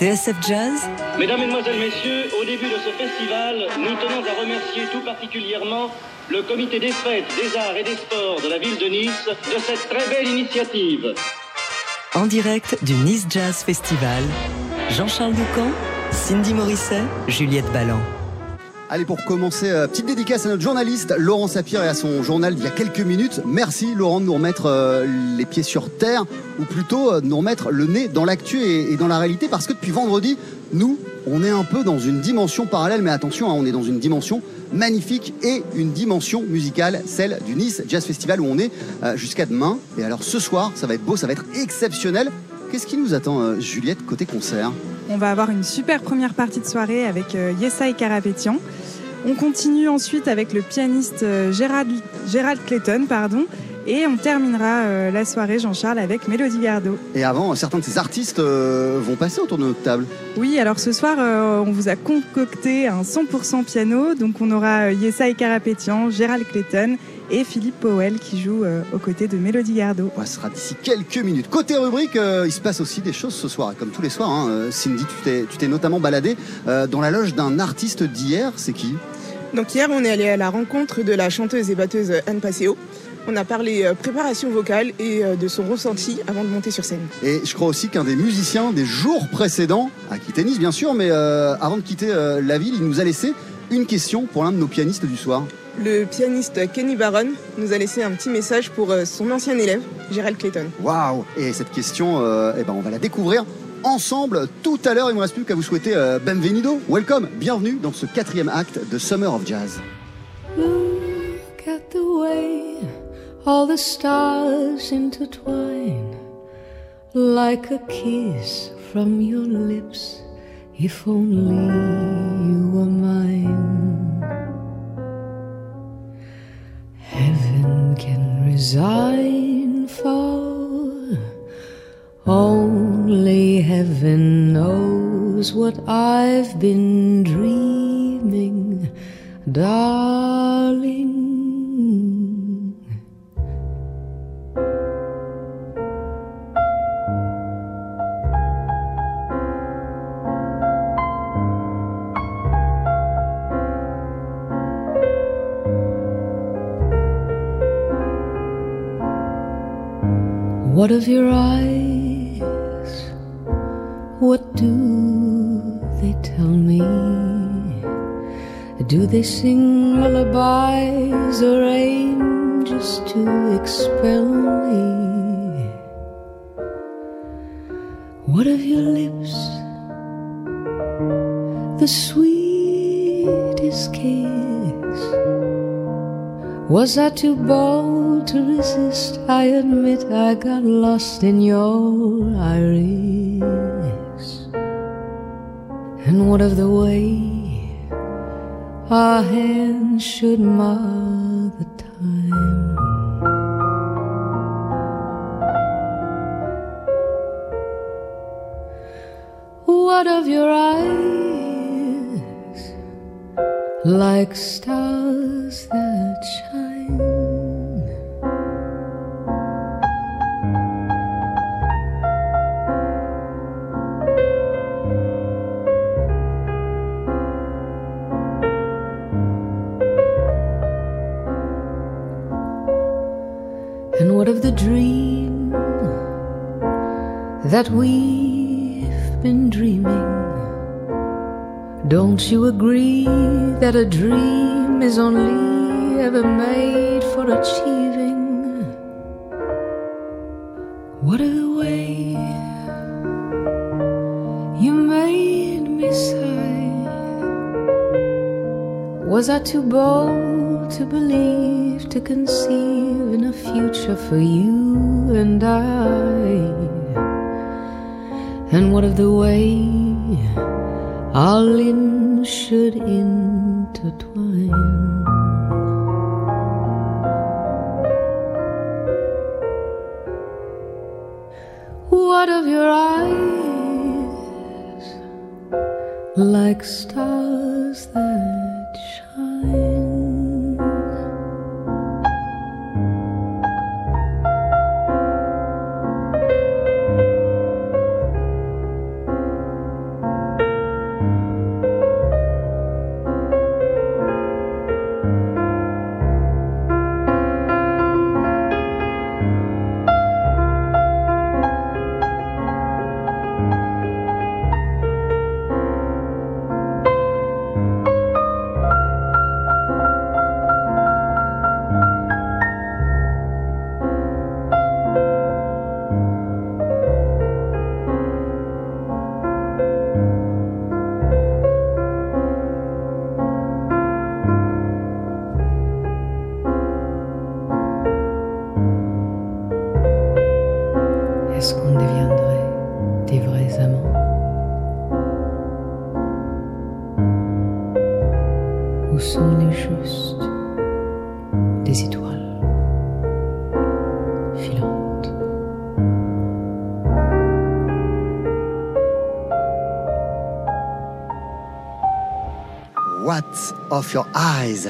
TSF Jazz Mesdames, Mesdemoiselles, Messieurs, au début de ce festival, nous tenons à remercier tout particulièrement le comité des fêtes, des arts et des sports de la ville de Nice de cette très belle initiative. En direct du Nice Jazz Festival, Jean-Charles Doucan, Cindy Morisset, Juliette Balland. Allez, pour commencer, euh, petite dédicace à notre journaliste Laurent Sapir et à son journal d'il y a quelques minutes. Merci Laurent de nous remettre euh, les pieds sur terre, ou plutôt euh, de nous remettre le nez dans l'actu et, et dans la réalité, parce que depuis vendredi, nous, on est un peu dans une dimension parallèle, mais attention, hein, on est dans une dimension magnifique et une dimension musicale, celle du Nice Jazz Festival où on est jusqu'à demain. Et alors ce soir, ça va être beau, ça va être exceptionnel. Qu'est-ce qui nous attend, Juliette, côté concert? On va avoir une super première partie de soirée avec Yesai Karapetian. On continue ensuite avec le pianiste euh, Gérald, Gérald Clayton, pardon, et on terminera euh, la soirée, Jean-Charles, avec Mélodie Gardot. Et avant, certains de ces artistes euh, vont passer autour de notre table. Oui, alors ce soir, euh, on vous a concocté un 100% piano, donc on aura Yesai Karapetian, Gérald Clayton et Philippe Powell qui joue euh, aux côtés de Mélodie Gardot. Ce sera d'ici quelques minutes. Côté rubrique, euh, il se passe aussi des choses ce soir, comme tous les soirs. hein. Euh, Cindy, tu t'es, notamment baladé euh, dans la loge d'un artiste d'hier. C'est qui? Donc hier, on est allé à la rencontre de la chanteuse et batteuse Anne Passeo. On a parlé préparation vocale et de son ressenti avant de monter sur scène. Et je crois aussi qu'un des musiciens des jours précédents a quitté Nice, bien sûr, mais euh, avant de quitter euh, la ville, il nous a laissé une question pour l'un de nos pianistes du soir. Le pianiste Kenny Barron nous a laissé un petit message pour euh, son ancien élève, Gérald Clayton. Waouh Et cette question, euh, eh ben, on va la découvrir ensemble tout à l'heure. Il ne me reste plus qu'à vous souhaiter euh, benvenido, welcome, bienvenue dans ce quatrième acte de Summer of Jazz. Look at the way all the stars intertwine like a kiss from your lips. If only you were mine. Heaven can resign for only heaven knows what I've been dreaming, darling. Was I too bold to resist? I admit I got lost in your iris. And what of the way our hands should mar the time? What of your eyes? like stars that. And what of the dream that we've been dreaming? Don't you agree that a dream is only ever made for achieving? What a way you made me sigh. Was I too bold to believe, to conceive in a future for you and I? And what of the way? our limbs should intertwine. What of your eyes, like stars that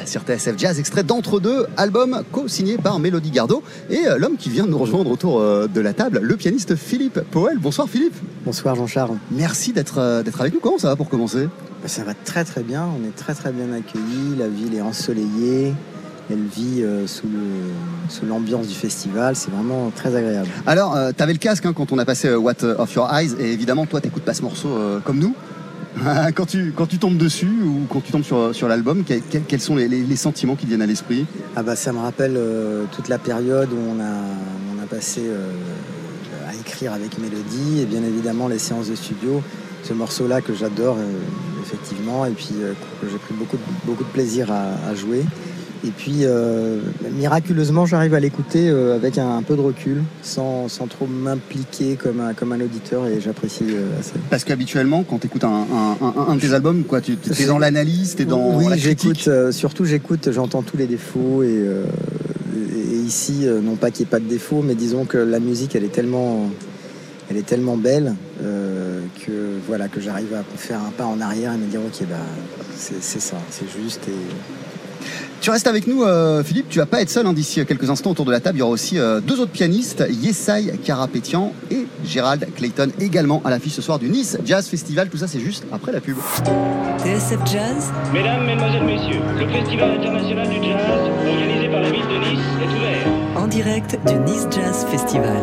sur TSF Jazz, extrait d'entre deux, album co-signé par Mélodie Gardot et euh, l'homme qui vient de nous rejoindre autour euh, de la table, le pianiste Philippe Powell. Bonsoir Philippe. Bonsoir Jean-Charles. Merci d'être euh, d'être avec nous. Comment ça va pour commencer? Bah, Ça va très très bien, on est très très bien accueillis, la ville est ensoleillée, elle vit euh, sous l'ambiance du festival, c'est vraiment très agréable. Alors, euh, t'avais le casque hein, quand on a passé euh, What of Your Eyes et évidemment, toi, t'écoutes pas ce morceau comme nous. quand, tu, quand tu tombes dessus ou quand tu tombes sur, sur l'album, quels, sont les, les- sentiments qui viennent à l'esprit? Ah bah ça me rappelle euh, toute la période où on a, on a passé euh, à écrire avec Mélodie et bien évidemment les séances de studio. Ce morceau-là que j'adore euh, effectivement et puis que j'ai pris beaucoup de, beaucoup de plaisir à jouer. Et puis euh, miraculeusement j'arrive à l'écouter euh, avec un, un peu de recul, sans, sans trop m'impliquer comme un, comme un auditeur et j'apprécie euh, assez. Parce qu'habituellement, quand t'écoutes un, un, un, de tes albums, quoi, tu es dans l'analyse, t'es dans oui, la j'écoute. critique. euh, surtout, j'écoute. J'entends tous les défauts et, et ici, non pas qu'il n'y ait pas de défauts, mais disons que la musique, elle est tellement, elle est tellement belle que voilà que j'arrive à faire un pas en arrière et me dire ok bah c'est c'est ça, c'est juste et Tu restes avec nous, euh, Philippe. Tu vas pas être seul hein, d'ici quelques instants autour de la table. Il y aura aussi euh, deux autres pianistes, Yesai Karapetian et Gérald Clayton, également à l'affiche ce soir du Nice Jazz Festival. Tout ça, c'est juste après la pub. TSF Jazz Mesdames, Mesdemoiselles, Messieurs, le Festival international du jazz, organisé par la ville de Nice, est ouvert. en direct du Nice Jazz Festival.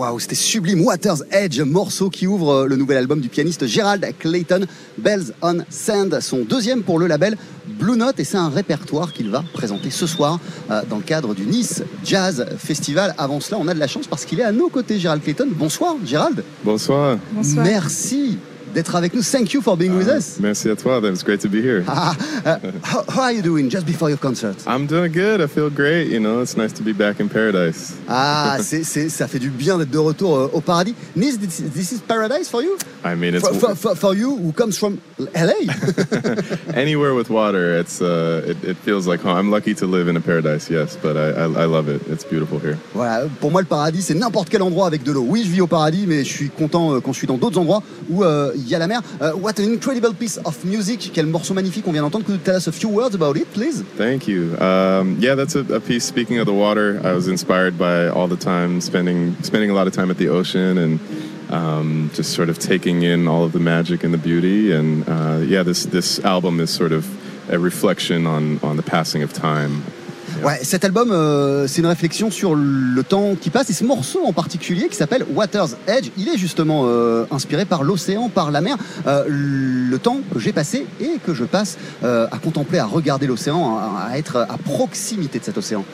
Waouh, c'était sublime. Water's Edge, morceau qui ouvre euh, le nouvel album du pianiste Gerald Clayton, Bells on Sand, son deuxième pour le label Blue Note. Et c'est un répertoire qu'il va présenter ce soir euh, dans le cadre du Nice Jazz Festival. Avant cela, on a de la chance parce qu'il est à nos côtés, Gerald Clayton. Bonsoir, Gérald. Bonsoir. Bonsoir. Merci d'être avec nous. Thank you for being with us. Merci à toi. It's great to be here. Ah, uh, how, how are you doing? Just before your concert? I'm doing good. I feel great. You know, it's nice to be back in paradise. Ah, c'est, c'est, ça fait du bien d'être de retour euh, au paradis. Nice, this, this is paradise for you? I mean, it's For, for, for, for you who comes from LA? anywhere with water. It's uh, it, it feels like home. I'm lucky to live in a paradise. Yes, but I, I I love it. It's beautiful here. voilà, pour moi le paradis c'est n'importe quel endroit avec de l'eau. Oui, je vis au paradis, mais je suis content euh, quand je suis dans d'autres endroits où euh, la mer. Euh, what an incredible piece of music. Quel morceau magnifique on vient d'entendre. Could you tell us a few words about it, please? Thank you. Um, yeah, that's a, a piece. Speaking of the water, I was inspired by all the time spending spending a lot of time at the ocean and um, just sort of taking in all of the magic and the beauty. And uh, yeah, this this album is sort of a reflection on on the passing of time. Ouais, cet album, euh, c'est une réflexion sur le temps qui passe et ce morceau en particulier qui s'appelle Water's Edge, il est justement euh, inspiré par l'océan, par la mer, Euh, le temps que j'ai passé et que je passe euh, à contempler, à regarder l'océan, à, à être à proximité de cet océan.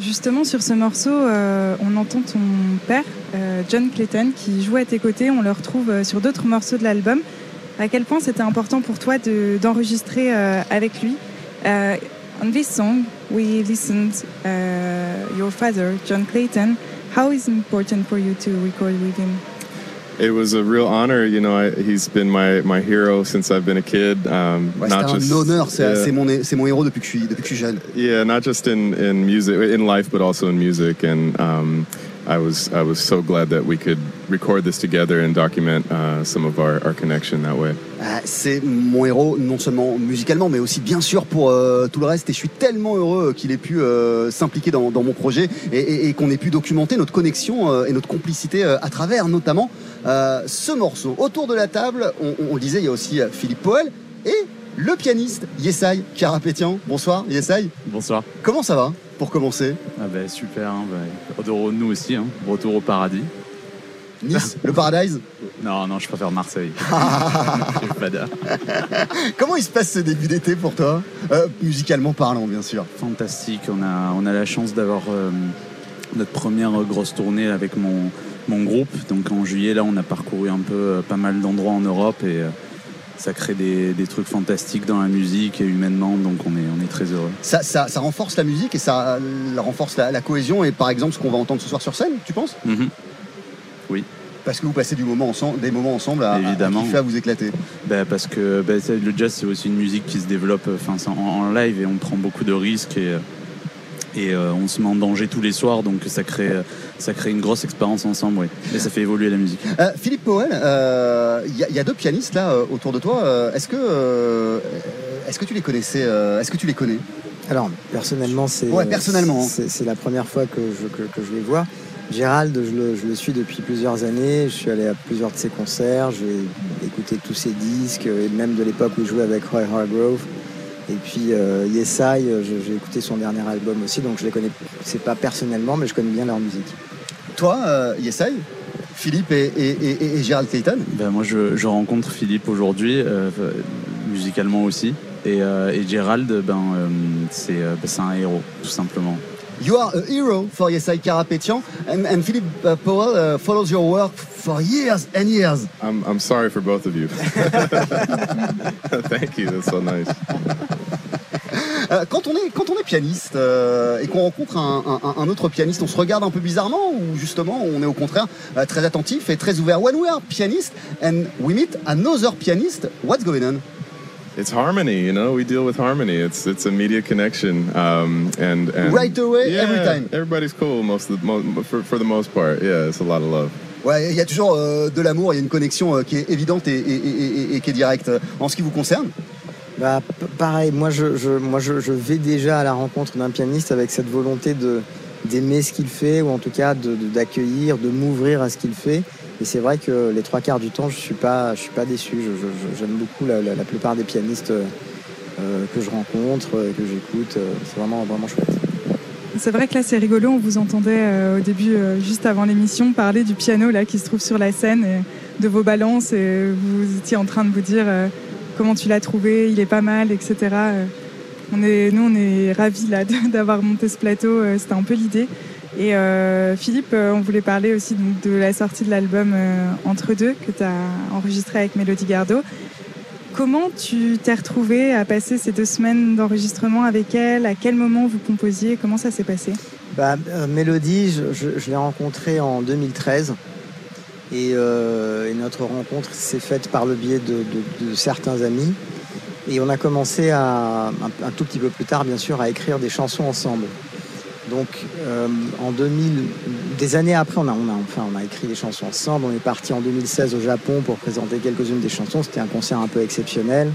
Justement, sur ce morceau, euh, on entend ton père, euh, John Clayton, qui joue à tes côtés. On le retrouve sur d'autres morceaux de l'album. À quel point c'était important pour toi de- d'enregistrer euh, avec lui On this song, we listened uh, your father, John Clayton. How is it important for you to record with him? It was a real honor. You know, I, he's been my, my hero since I've been a kid. Um, Ouais, not just un honneur, c'est yeah. c'est mon, c'est mon héros depuis que je suis, depuis que je suis jeune. Yeah, not just in, in music, in life, but also in music. And um, I was I was so glad that we could record this together and document uh, some of our, our connection that way. Euh, C'est mon héros, non seulement musicalement, mais aussi bien sûr pour euh, tout le reste. Et je suis tellement heureux qu'il ait pu euh, s'impliquer dans, dans mon projet et, et- et qu'on ait pu documenter notre connexion euh, et notre complicité euh, à travers notamment euh, ce morceau. Autour de la table, on, disait, il y a aussi Philippe Poel et le pianiste Yesai Karapétian. Bonsoir Yesai. Bonsoir. Comment ça va pour commencer? Ah bah, super, hein, bah, de nous aussi, hein. retour au paradis. Nice, le Paradise. Non, non, je préfère Marseille. Je suis pas d'accord. Comment il se passe ce début d'été pour toi Euh, Musicalement parlant, bien sûr. Fantastique, on a, on a la chance d'avoir euh, notre première grosse tournée avec mon, mon groupe. Donc en juillet, là, on a parcouru un peu euh, pas mal d'endroits en Europe et ça crée des, des trucs fantastiques dans la musique et humainement, donc on est, on est très heureux. Ça, ça- ça renforce la musique et ça renforce la, la cohésion et par exemple ce qu'on va entendre ce soir sur scène, tu penses? Mhm. Oui. Parce que vous passez du moment ensemble, des moments ensemble à, Évidemment. à vous éclater. Bah, parce que bah, ça, le jazz c'est aussi une musique qui se développe euh, enfin, en, en live et on prend beaucoup de risques et, euh, et euh, on se met en danger tous les soirs donc ça crée, ça crée une grosse expérience ensemble oui. et ça fait évoluer la musique. Euh, Philippe Powell, euh, il y, a- il y a deux pianistes là euh, autour de toi. Euh, Est-ce que, euh, est-ce que tu les connaissais euh, Est-ce que tu les connais? Alors, personnellement, c'est Ouais, personnellement, hein. c'est c'est la première fois que je, que, que je les vois. Gérald, je le, je le suis depuis plusieurs années. Je suis allé à plusieurs de ses concerts. J'ai écouté tous ses disques, et même de l'époque où il jouait avec Roy Hargrove. Et puis euh, Yesai, je- j'ai écouté son dernier album aussi, donc je les connais, c'est pas personnellement, mais je connais bien leur musique. Toi, euh, Yesai, Philippe et, et, et- et Gérald Clayton? Ben, moi je, je rencontre Philippe aujourd'hui, euh, musicalement aussi. Et, euh, et Gérald, ben, c'est ben, c'est un héros, tout simplement. You are a hero for Yesai Karapetian and, and Philippe uh, Powell uh, follows your work for years and years. I'm, I'm sorry for both of you. Thank you. That's so nice. Euh, quand, on est, quand on est pianiste euh, et qu'on rencontre un, un- un autre pianiste, on se regarde un peu bizarrement ou justement on est au contraire euh, très attentif et très ouvert. When we are pianist and we meet another pianist, what's going on? It's harmony, you know? We deal with harmony. It's it's immediate connection, um, and, and Right away, yeah, every time. Everybody's cool most of the mo- for for the most part. Yeah, it's a lot of love. Ouais, il y a toujours euh, de l'amour, il y a une connexion euh, qui est évidente et, et- et- et- et qui est directe. En ce qui vous concerne, Bah, pareil, moi, je, je- moi je, je vais déjà à la rencontre d'un pianiste avec cette volonté de d'aimer ce qu'il fait, ou en tout cas de- de- d'accueillir, de, m'ouvrir à ce qu'il fait. Et c'est vrai que les trois quarts du temps, je suis pas, je suis pas déçu. J'aime beaucoup la, plupart des pianistes euh, euh, que je rencontre, euh, que j'écoute. C'est vraiment, vraiment chouette. C'est vrai que là c'est rigolo, on vous entendait au début, juste avant l'émission, parler du piano là qui se trouve sur la scène, et de vos balances, et vous étiez en train de vous dire comment tu l'as trouvé, il est pas mal, etc. On est, nous on est ravis d'avoir monté ce plateau, c'était un peu l'idée. Et euh, Philippe, euh, on voulait parler aussi de la sortie de l'album euh, Entre deux que tu as enregistré avec Mélodie Gardot. Comment tu t'es retrouvé à passer ces deux semaines d'enregistrement avec elle? À quel moment vous composiez? Comment ça s'est passé? Bah, Mélodie, je, l'ai rencontrée en 2013. Et, notre rencontre s'est faite par le biais de, certains amis. Et on a commencé à, un tout petit peu plus tard, bien sûr, à écrire des chansons ensemble. Donc, euh, en 2000, des années après, on a, on, a, enfin, on a écrit des chansons ensemble. On est parti en 2016 au Japon pour présenter quelques-unes des chansons. C'était un concert un peu exceptionnel.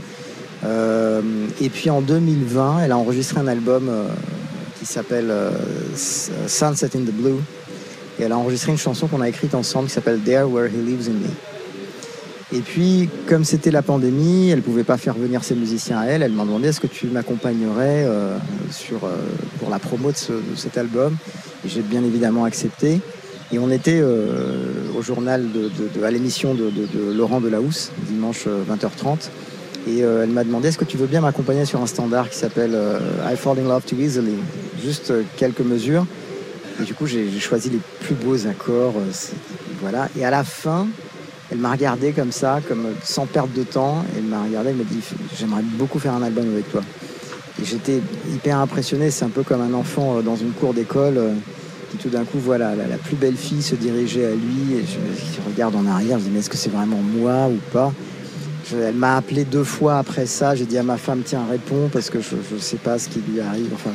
Euh, et puis en 2020, elle a enregistré un album euh, qui s'appelle Sunset in the Blue. Et elle a enregistré une chanson qu'on a écrite ensemble qui s'appelle There Where He Lives in Me. Et puis, comme c'était la pandémie, elle pouvait pas faire venir ses musiciens à elle. Elle m'a demandé est-ce que tu m'accompagnerais euh, sur, euh, pour la promo de, ce- de cet album? J'ai bien évidemment accepté. Et on était euh, au journal, de, de- de- à l'émission de, de- Laurent Delahousse, dimanche euh, 20h30. Et euh, elle m'a demandé est-ce que tu veux bien m'accompagner sur un standard qui s'appelle euh, I Fall in Love Too Easily? Juste euh, quelques mesures. Et du coup, j'ai choisi les plus beaux accords. euh, voilà. Et à la fin, elle m'a regardé comme ça, comme sans perdre de temps. Elle m'a regardé, elle m'a dit J'aimerais beaucoup faire un album avec toi. Et j'étais hyper impressionné. C'est un peu comme un enfant euh, dans une cour d'école euh, qui tout d'un coup voit la, plus belle fille se diriger à lui. Et je, regarde en arrière, je dis Mais est-ce que c'est vraiment moi ou pas? Elle m'a appelé deux fois après ça. J'ai dit à ma femme Tiens, réponds parce que je ne sais pas ce qui lui arrive. Enfin,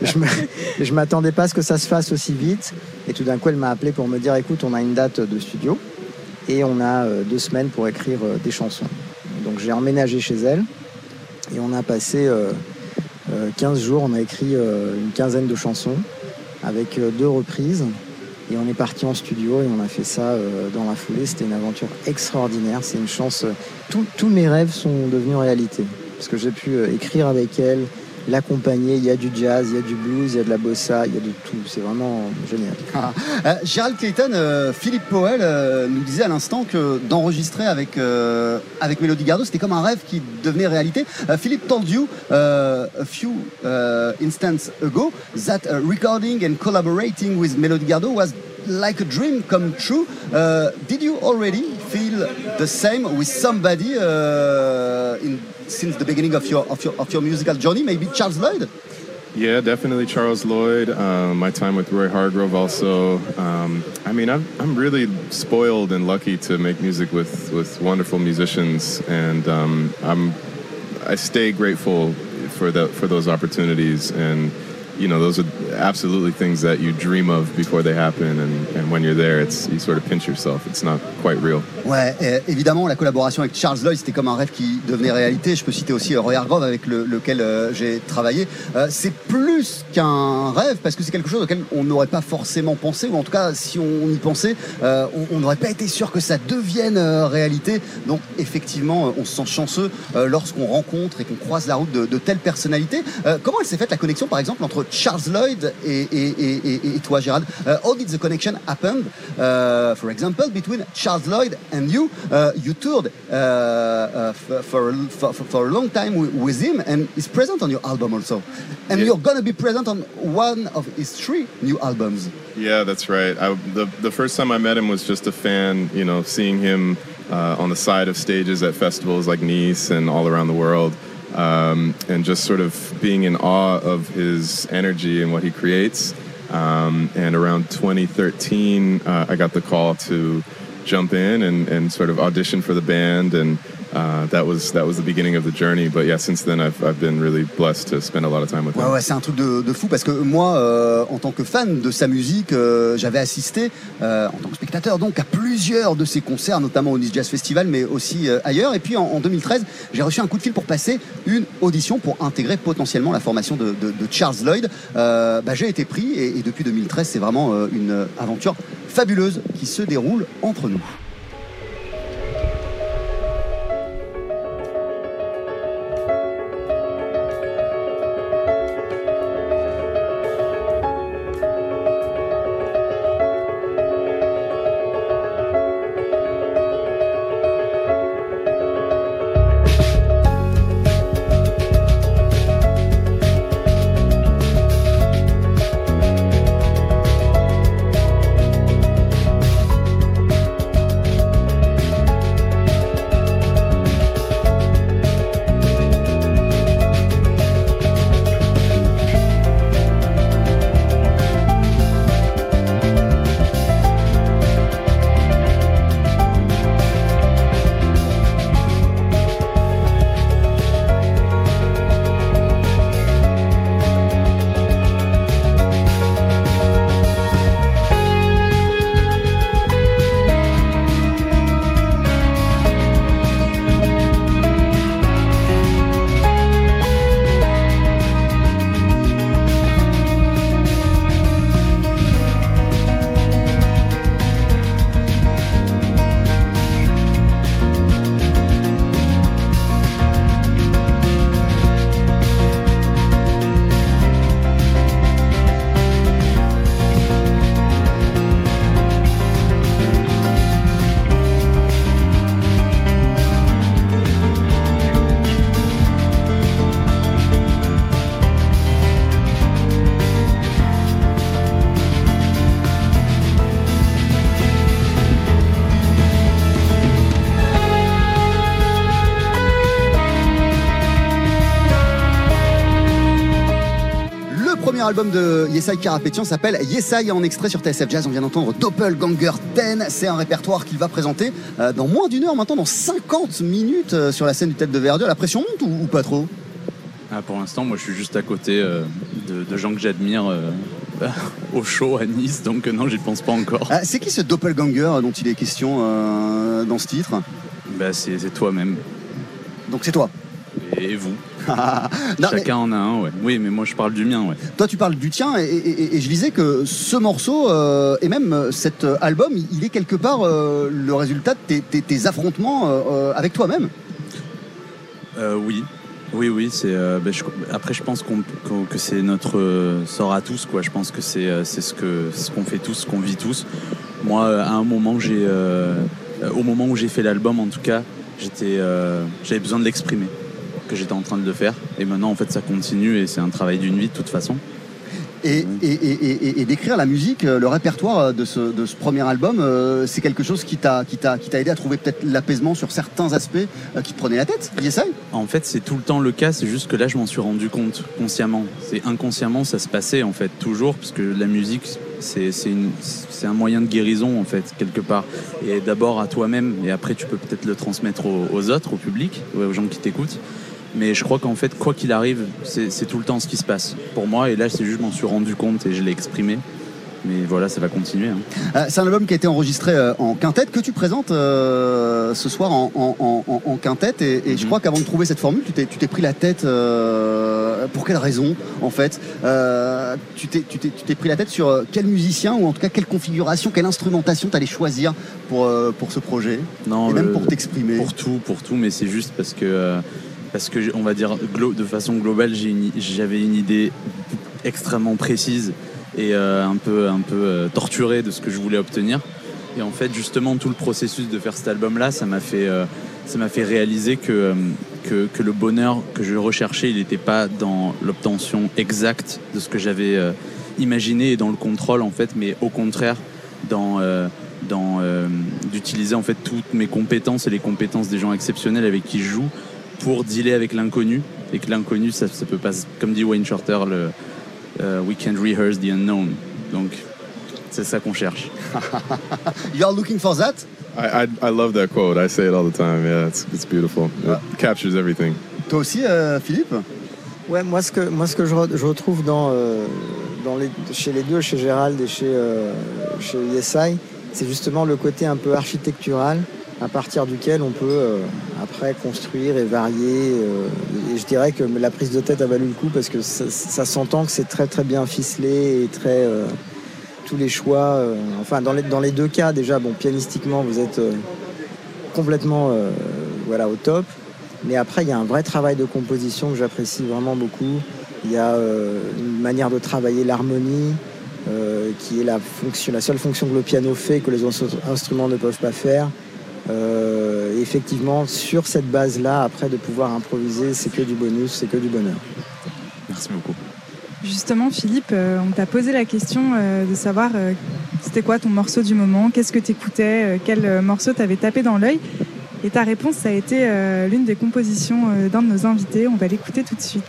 je, je m'attendais pas à ce que ça se fasse aussi vite. Et tout d'un coup, elle m'a appelé pour me dire écoute, on a une date de studio et on a euh, deux semaines pour écrire euh, des chansons. Donc j'ai emménagé chez elle et on a passé euh, euh, 15 jours. On a écrit une quinzaine de chansons avec deux reprises. Et on est parti en studio et on a fait ça dans la foulée. C'était une aventure extraordinaire. C'est une chance. tous- mes rêves sont devenus réalité. Parce que j'ai pu écrire avec elle, l'accompagner. Il y a du jazz, il y a du blues, il y a de la bossa, il y a de tout. C'est vraiment génial. Ah. Euh, Gérald Clayton, euh, Philippe Powell euh, nous disait à l'instant que d'enregistrer avec, avec Mélodie Gardot, c'était comme un rêve qui devenait réalité. Philippe told you a few uh, instants ago that uh, recording and collaborating with Mélodie Gardot was like a dream come true. Did you already feel the same with somebody uh, in, since the beginning of your, of, your, of your musical journey? Maybe Charles Lloyd? Yeah, definitely Charles Lloyd. Um, my time with Roy Hargrove also. Um, I mean, I'm, I'm really spoiled and lucky to make music with, with wonderful musicians, and um, I'm I stay grateful for the for those opportunities. And you know, those are absolutely things that you dream of before they happen, and, and when you're there, it's you sort of pinch yourself. It's not quite real. Ouais, évidemment, la collaboration avec Charles Lloyd, c'était comme un rêve qui devenait réalité. Je peux citer aussi Roy Hargrove avec le- lequel euh, j'ai travaillé. Euh, c'est plus qu'un rêve parce que c'est quelque chose auquel on n'aurait pas forcément pensé, ou en tout cas, si on y pensait, euh, on n'aurait pas été sûr que ça devienne euh, réalité. Donc, effectivement, euh, on se sent chanceux euh, lorsqu'on rencontre et qu'on croise la route de, de telles personnalités. Comment elle s'est faite la connexion, par exemple, entre Charles Lloyd et, et, et, toi, Gérald Euh, How did the connection happen, uh, for example, between Charles Lloyd and you? Uh, you toured uh, uh, for, a- for, for a long time with him, and he's present on your album also. And Yeah. you're going to be present on one of his three new albums. Yeah, that's right. I, the the first time I met him was just a fan. You know, seeing him uh, on the side of stages at festivals like Nice and all around the world, um, and just sort of being in awe of his energy and what he creates. Um, and around 2013, uh, I got the call to jump in and, and sort of audition for the band and. Uh, that was that was the beginning of the journey, but yeah, since then I've, I've been really blessed to spend a lot of time with him. Ouais, ouais, c'est un truc de, de fou parce que moi, euh, en tant que fan de sa musique, euh, j'avais assisté euh, en tant que spectateur donc à plusieurs de ses concerts, notamment au Nice Jazz Festival, mais aussi euh, ailleurs. Et puis en, en 2013, j'ai reçu un coup de fil pour passer une audition pour intégrer potentiellement la formation de, de- de Charles Lloyd. Euh, bah, j'ai été pris et, et depuis 2013, c'est vraiment euh, une aventure fabuleuse qui se déroule entre nous. Album de Yesai Karapetian s'appelle Yesai en extrait sur TSF Jazz. On vient d'entendre Doppelganger 10. C'est un répertoire qu'il va présenter euh, dans moins d'une heure maintenant, dans 50 minutes euh, sur la scène du Tête de Verdure. La pression monte ou, pas trop? Ah, pour l'instant, moi, je suis juste à côté euh, de, de gens que j'admire au show à Nice, donc non, j'y pense pas encore. Ah, C'est qui ce Doppelganger dont il est question euh, dans ce titre? Bah, c'est toi-même Donc c'est toi. Et vous. Non, mais Chacun en a un, ouais. Oui, mais moi, je parle du mien, ouais. toi tu parles du tien et, et- et- et je disais que ce morceau euh, et même cet album, il- est quelque part euh, le résultat de tes, tes- tes affrontements euh, avec toi-même. Oui, oui, oui. C'est ben, après, je pense qu'on, qu'on- que c'est notre sort à tous, quoi. Je pense que c'est c'est ce ce qu'on fait tous, ce qu'on vit tous. Moi, à un moment, j'ai au moment où j'ai fait l'album, en tout cas, j'étais j'avais besoin de l'exprimer, que j'étais en train de le faire. Et maintenant, en fait, ça continue et c'est un travail d'une vie de toute façon. Et, et- et- et- et d'écrire la musique, euh, le répertoire euh, de ce, de ce premier album, euh, c'est quelque chose qui t'a qui t'a qui t'a aidé à trouver peut-être l'apaisement sur certains aspects euh, qui te prenaient la tête. Yesai En fait, c'est tout le temps le cas, c'est juste que là, je m'en suis rendu compte consciemment. C'est inconsciemment, ça se passait en fait toujours, parce que la musique, c'est c'est une- c'est un moyen de guérison en fait, quelque part. Et d'abord à toi-même, et après, tu peux peut-être le transmettre aux, aux autres, au public, aux gens qui t'écoutent. Mais je crois qu'en fait, quoi qu'il arrive, c'est tout le temps ce qui se passe pour moi. Et là, c'est juste, je m'en suis rendu compte et je l'ai exprimé. Mais voilà, ça va continuer. hein. Euh, c'est un album qui a été enregistré euh, en quintette que tu présentes euh, ce soir en, en- en- en- en quintette? Et, et je Mhm. crois qu'avant de trouver cette formule, tu t'es tu pris la tête. pour quelle raison en fait? Tu t'es tu tu pris la tête sur quel musicien ou en tout cas quelle configuration, quelle instrumentation t'allais choisir pour pour ce projet? Non, et même pour t'exprimer? Pour tout, pour tout, mais c'est juste parce que, parce que on va dire de façon globale, j'avais une idée extrêmement précise et euh, un peu, euh, torturée de ce que je voulais obtenir. Et en fait, justement, tout le processus de faire cet album-là, ça m'a fait, euh, ça m'a fait réaliser que, le bonheur que je recherchais, il n'était pas dans l'obtention exacte de ce que j'avais imaginé et dans le contrôle, en fait, mais au contraire, d'utiliser en fait toutes mes compétences et les compétences des gens exceptionnels avec qui je joue pour dealer avec l'inconnu et que l'inconnu ça, ça peut pas comme dit Wayne Shorter le euh, we can rehearse the unknown donc c'est ça qu'on cherche You are looking for that? I, I, I love that quote. I say it all the time. Yeah, it's, it's beautiful. It captures everything. Toi aussi, euh, Philippe? Ouais, moi ce que, moi, ce que je, re- je retrouve dans, euh, dans les, chez les deux, chez Gérald et chez, euh, chez Yesai, c'est justement le côté un peu architectural à partir duquel on peut euh, après construire et varier. euh, et je dirais que la prise de tête a valu le coup parce que ça, s'entend que c'est très très bien ficelé et très euh, tous les choix. enfin, dans les, dans les deux cas, déjà, bon, pianistiquement, vous êtes complètement voilà, au top. Mais après, il y a un vrai travail de composition que j'apprécie vraiment beaucoup. Il y a une manière de travailler l'harmonie, qui est la, fonction, la seule fonction que le piano fait, que les instru- instruments ne peuvent pas faire. Euh, et effectivement, sur cette base-là, après, de pouvoir improviser, c'est que du bonus, c'est que du bonheur. merci beaucoup Justement, Philippe, euh, on t'a posé la question euh, de savoir euh, c'était quoi ton morceau du moment, qu'est-ce que t'écoutais, euh, quel morceau t'avait tapé dans l'œil? Et ta réponse, ça a été euh, l'une des compositions euh, d'un de nos invités. On va l'écouter tout de suite.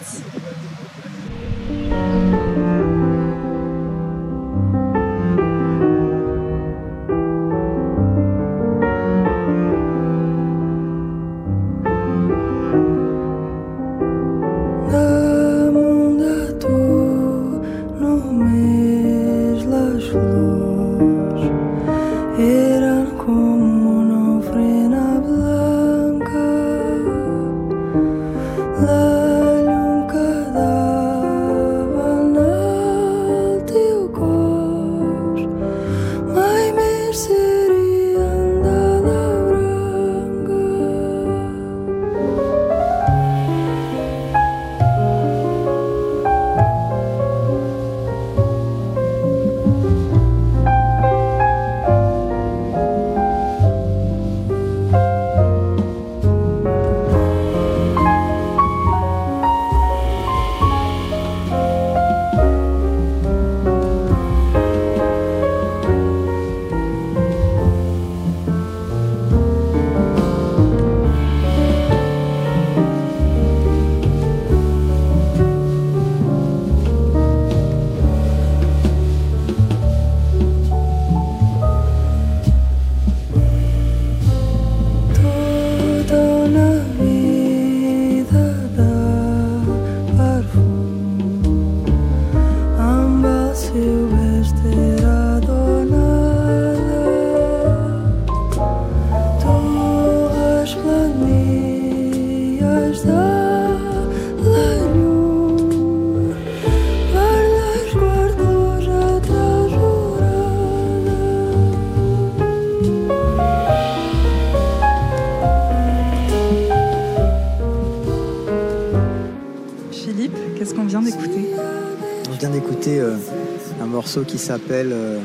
Morceau qui s'appelle euh,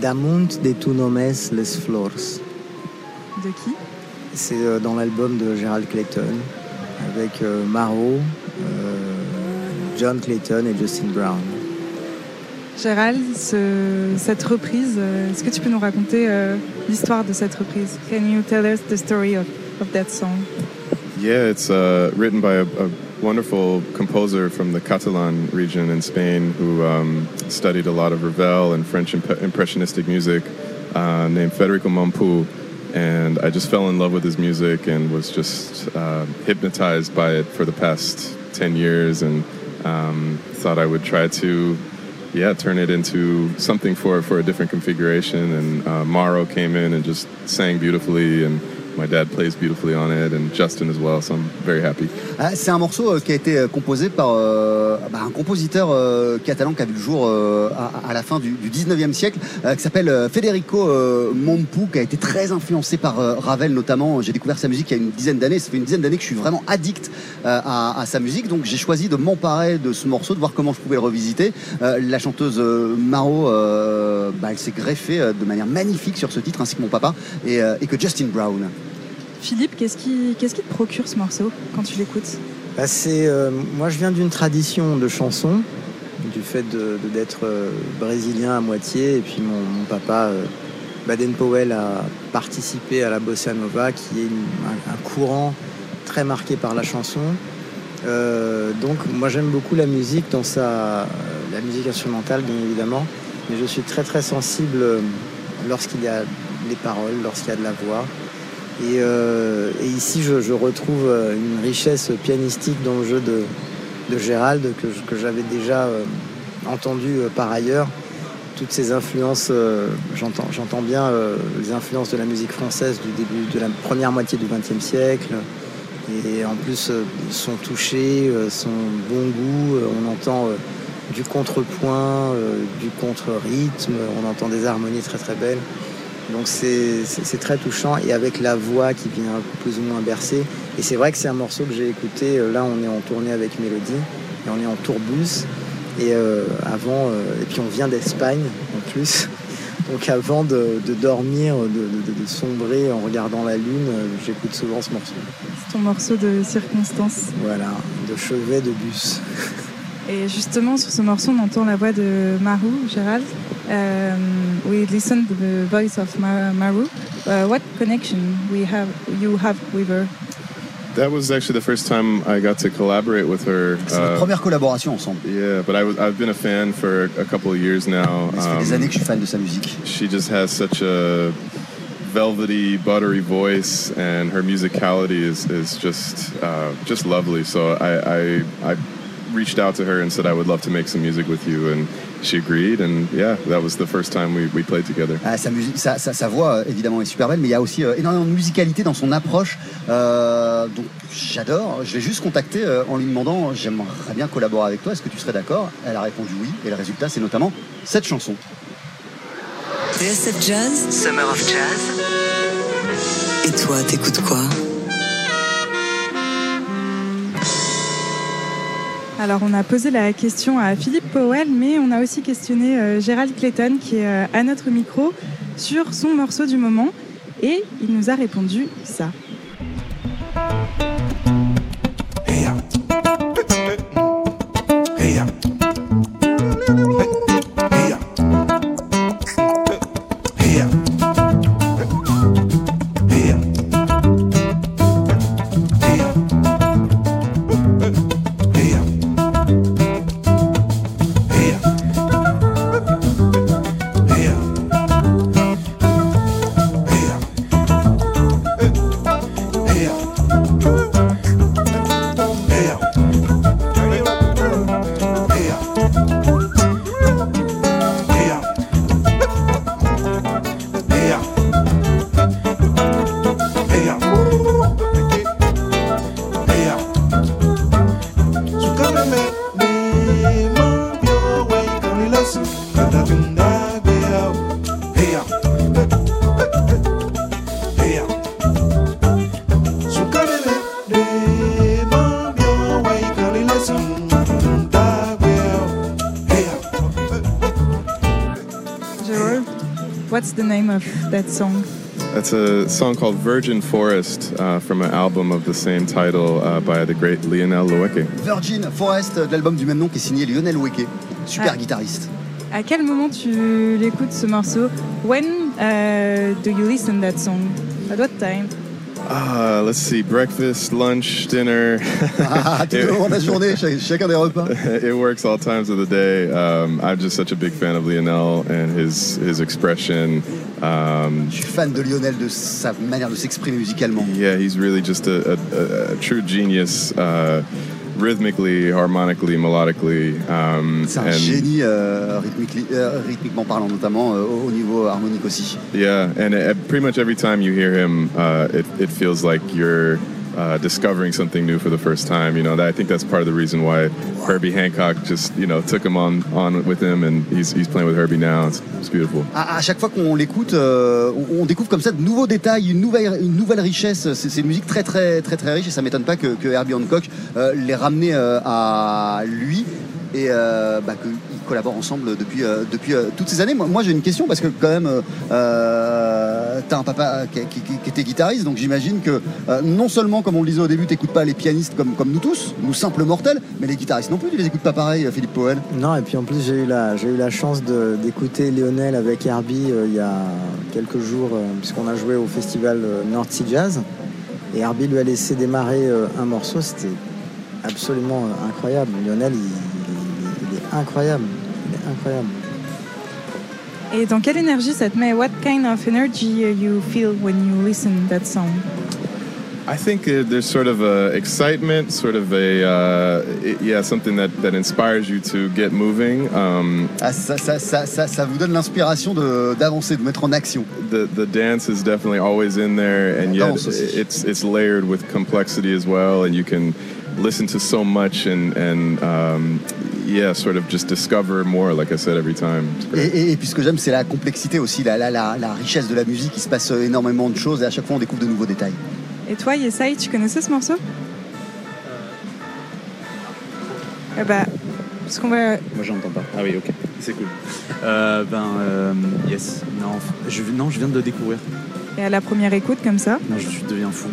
Damunt de tu nomes les flores. De qui? C'est euh, dans l'album de Gerald Clayton avec euh, Maro, euh, John Clayton et Justin Brown. Gérald, ce- cette reprise, euh, est-ce que tu peux nous raconter euh, l'histoire de cette reprise? Can you tell us the story of, of that song? Yeah, it's uh, written by a, a wonderful composer from the Catalan region in Spain who um, studied a lot of Ravel and French imp- impressionistic music uh, named Federico Mompou. And I just fell in love with his music and was just uh, hypnotized by it for the past 10 years and um, thought I would try to yeah, turn it into something for for a different configuration. And uh, came in and just sang beautifully, and my dad plays beautifully on it, and Justin as well. So I'm very happy. C'est un morceau euh, qui a été euh, composé par euh, bah, un compositeur catalan qui a vu le jour à, la fin du, du 19e siècle, qui s'appelle Federico Mompou, qui a été très influencé par Ravel notamment. J'ai découvert sa musique il y a une dizaine d'années. Ça fait une dizaine d'années que je suis vraiment addict à, sa musique. Donc j'ai choisi de m'emparer de ce morceau, de voir comment je pouvais le revisiter. La chanteuse Maro, bah, elle s'est greffée de manière magnifique sur ce titre, ainsi que mon papa et que Justin Brown. Philippe, qu'est-ce qui, te procure ce morceau quand tu l'écoutes Bah, euh, moi, je viens d'une tradition de chansons, du fait d'être euh, brésilien à moitié. Et puis mon, papa, euh, Baden Powell, a participé à la bossa nova, qui est un, courant très marqué par la chanson. Donc, moi, j'aime beaucoup la musique dans sa, la musique instrumentale, bien évidemment. Mais je suis très très sensible lorsqu'il y a les paroles, lorsqu'il y a de la voix. Et, euh, et ici, je, retrouve euh, une richesse pianistique dans le jeu de, Gérald que, j'avais déjà euh, entendu par ailleurs. Toutes ces influences, j'entends, bien les influences de la musique française du début de la première moitié du XXe siècle. Et en plus, son toucher, son bon goût, on entend du contrepoint, du contre-rythme, on entend des harmonies très très belles. Donc c'est très touchant et avec la voix qui vient plus ou moins bercer. Et c'est vrai que c'est un morceau que j'ai écouté. euh, Là, on est en tournée avec Mélodie et on est en tourbus. Et euh, avant, euh, et puis on vient d'Espagne en plus. Donc avant de, de dormir, de, de- de sombrer en regardant la lune, j'écoute souvent ce morceau. C'est ton morceau de circonstance. Voilà, de chevet de bus. Et justement, sur ce morceau, on entend la voix de Maru, Gérald. Um, we listened to the voice of Ma- Maru. Uh, what connection we have, you have with her? That was actually the first time I got to collaborate with her. C'est notre Uh, première collaboration ensemble. yeah, but I was, I've been a fan for a couple of years now. Ça fait des Um, années que je suis fan de sa musique. she just has such a velvety, buttery voice, and her musicality is, is just uh, just lovely. So I, I I reached out to her and said I would love to make some music with you, and she agreed. And yeah, that was the first time we, we played together. Ah, sa, musique, sa, sa- sa voix, évidemment, est super belle, mais il y a aussi euh, énormément de musicalité dans son approche. Euh, donc, j'adore. Je l'ai juste contacté euh, en lui demandant J'aimerais bien collaborer avec toi, est-ce que tu serais d'accord? Elle a répondu oui, et le résultat, c'est notamment cette chanson. TSF Jazz, Summer of Jazz. Et toi, t'écoutes quoi? Alors, on a posé la question à Philippe Powell, mais on a aussi questionné euh, Gérald Clayton, qui est euh, à notre micro, sur son morceau du moment. Et il nous a répondu ça. What's the name of that song? That's a song called Virgin Forest uh, from an album of the same title uh, by the great Lionel Loeke. Virgin Forest, de l'album du même nom qui est signé Lionel Weke, super Ah. guitariste. À quel moment tu l'écoutes ce morceau? When uh, do you listen that song? At what time? Uh, let's see, breakfast, lunch, dinner. Ah, tout au la journée, chacun des repas. it works all times of the day. Um, I'm just such a big fan of Lionel and his his expression. Um, Je suis fan de Lionel, de sa manière de s'exprimer musicalement. yeah, he's really just a, a, a, a true genius, uh, rhythmically, harmonically, melodically. Um, C'est un and génie euh, euh, rythmiquement parlant, notamment euh, au niveau harmonique aussi. yeah, and uh, pretty much every time you hear him, uh, it it feels like you're. Uh, discovering something new for the first time, you know. I think that's part of the reason why Herbie Hancock just, you know, took him on with him, and he's he's playing with Herbie now. It's, beautiful. À, chaque fois qu'on l'écoute, euh, on, découvre comme ça de nouveaux détails, une nouvelle, richesse. C'est une musique très très très très riche et ça m'étonne pas que, que Herbie Hancock euh, l'ait ramené euh, à lui et bah, qu'ils collaborent ensemble depuis, euh, depuis euh, toutes ces années. Moi, j'ai une question parce que quand même, euh, t'as un papa qui, était guitariste, donc j'imagine que non seulement, comme on le disait au début, t'écoutes pas les pianistes comme, comme nous tous, nous simples mortels, mais les guitaristes non plus, tu les écoutes pas pareil, Philippe Powell. Non, et puis en plus, j'ai eu la, eu la chance d'écouter Lionel avec Herbie il y a quelques jours, puisqu'on a joué au festival North Sea Jazz. Et Herbie lui a laissé démarrer un morceau, c'était absolument incroyable. Lionel, il est incroyable. Il est incroyable. Et dans quelle énergie ça te met? What kind of energy uh, you feel when you listen that song? I think uh, there's sort of a excitement, sort of a uh, yeah, something that, that inspires you to get moving. Um, Ah, ça, ça, ça, ça, ça vous donne l'inspiration de- d'avancer, de mettre en action. the the dance is definitely always in there, and yet it's it's layered with complexity as well, and you can listen to so much and and um, yeah, sort of just discover more. Like I said, every time. It's Et, et- et puis ce que j'aime, c'est la complexité aussi, la, la, la, la richesse de la musique. Il se passe euh, énormément de choses et à chaque fois, on découvre de nouveaux détails. Et toi, Yesai, tu connaissais ce morceau? Eh bah, parce qu'on va. Moi j'entends pas. Ah oui, ok, c'est cool. Euh, ben, euh, yes. Non, je, non, je viens de le découvrir. Et à la première écoute, comme ça? Non, je deviens fou.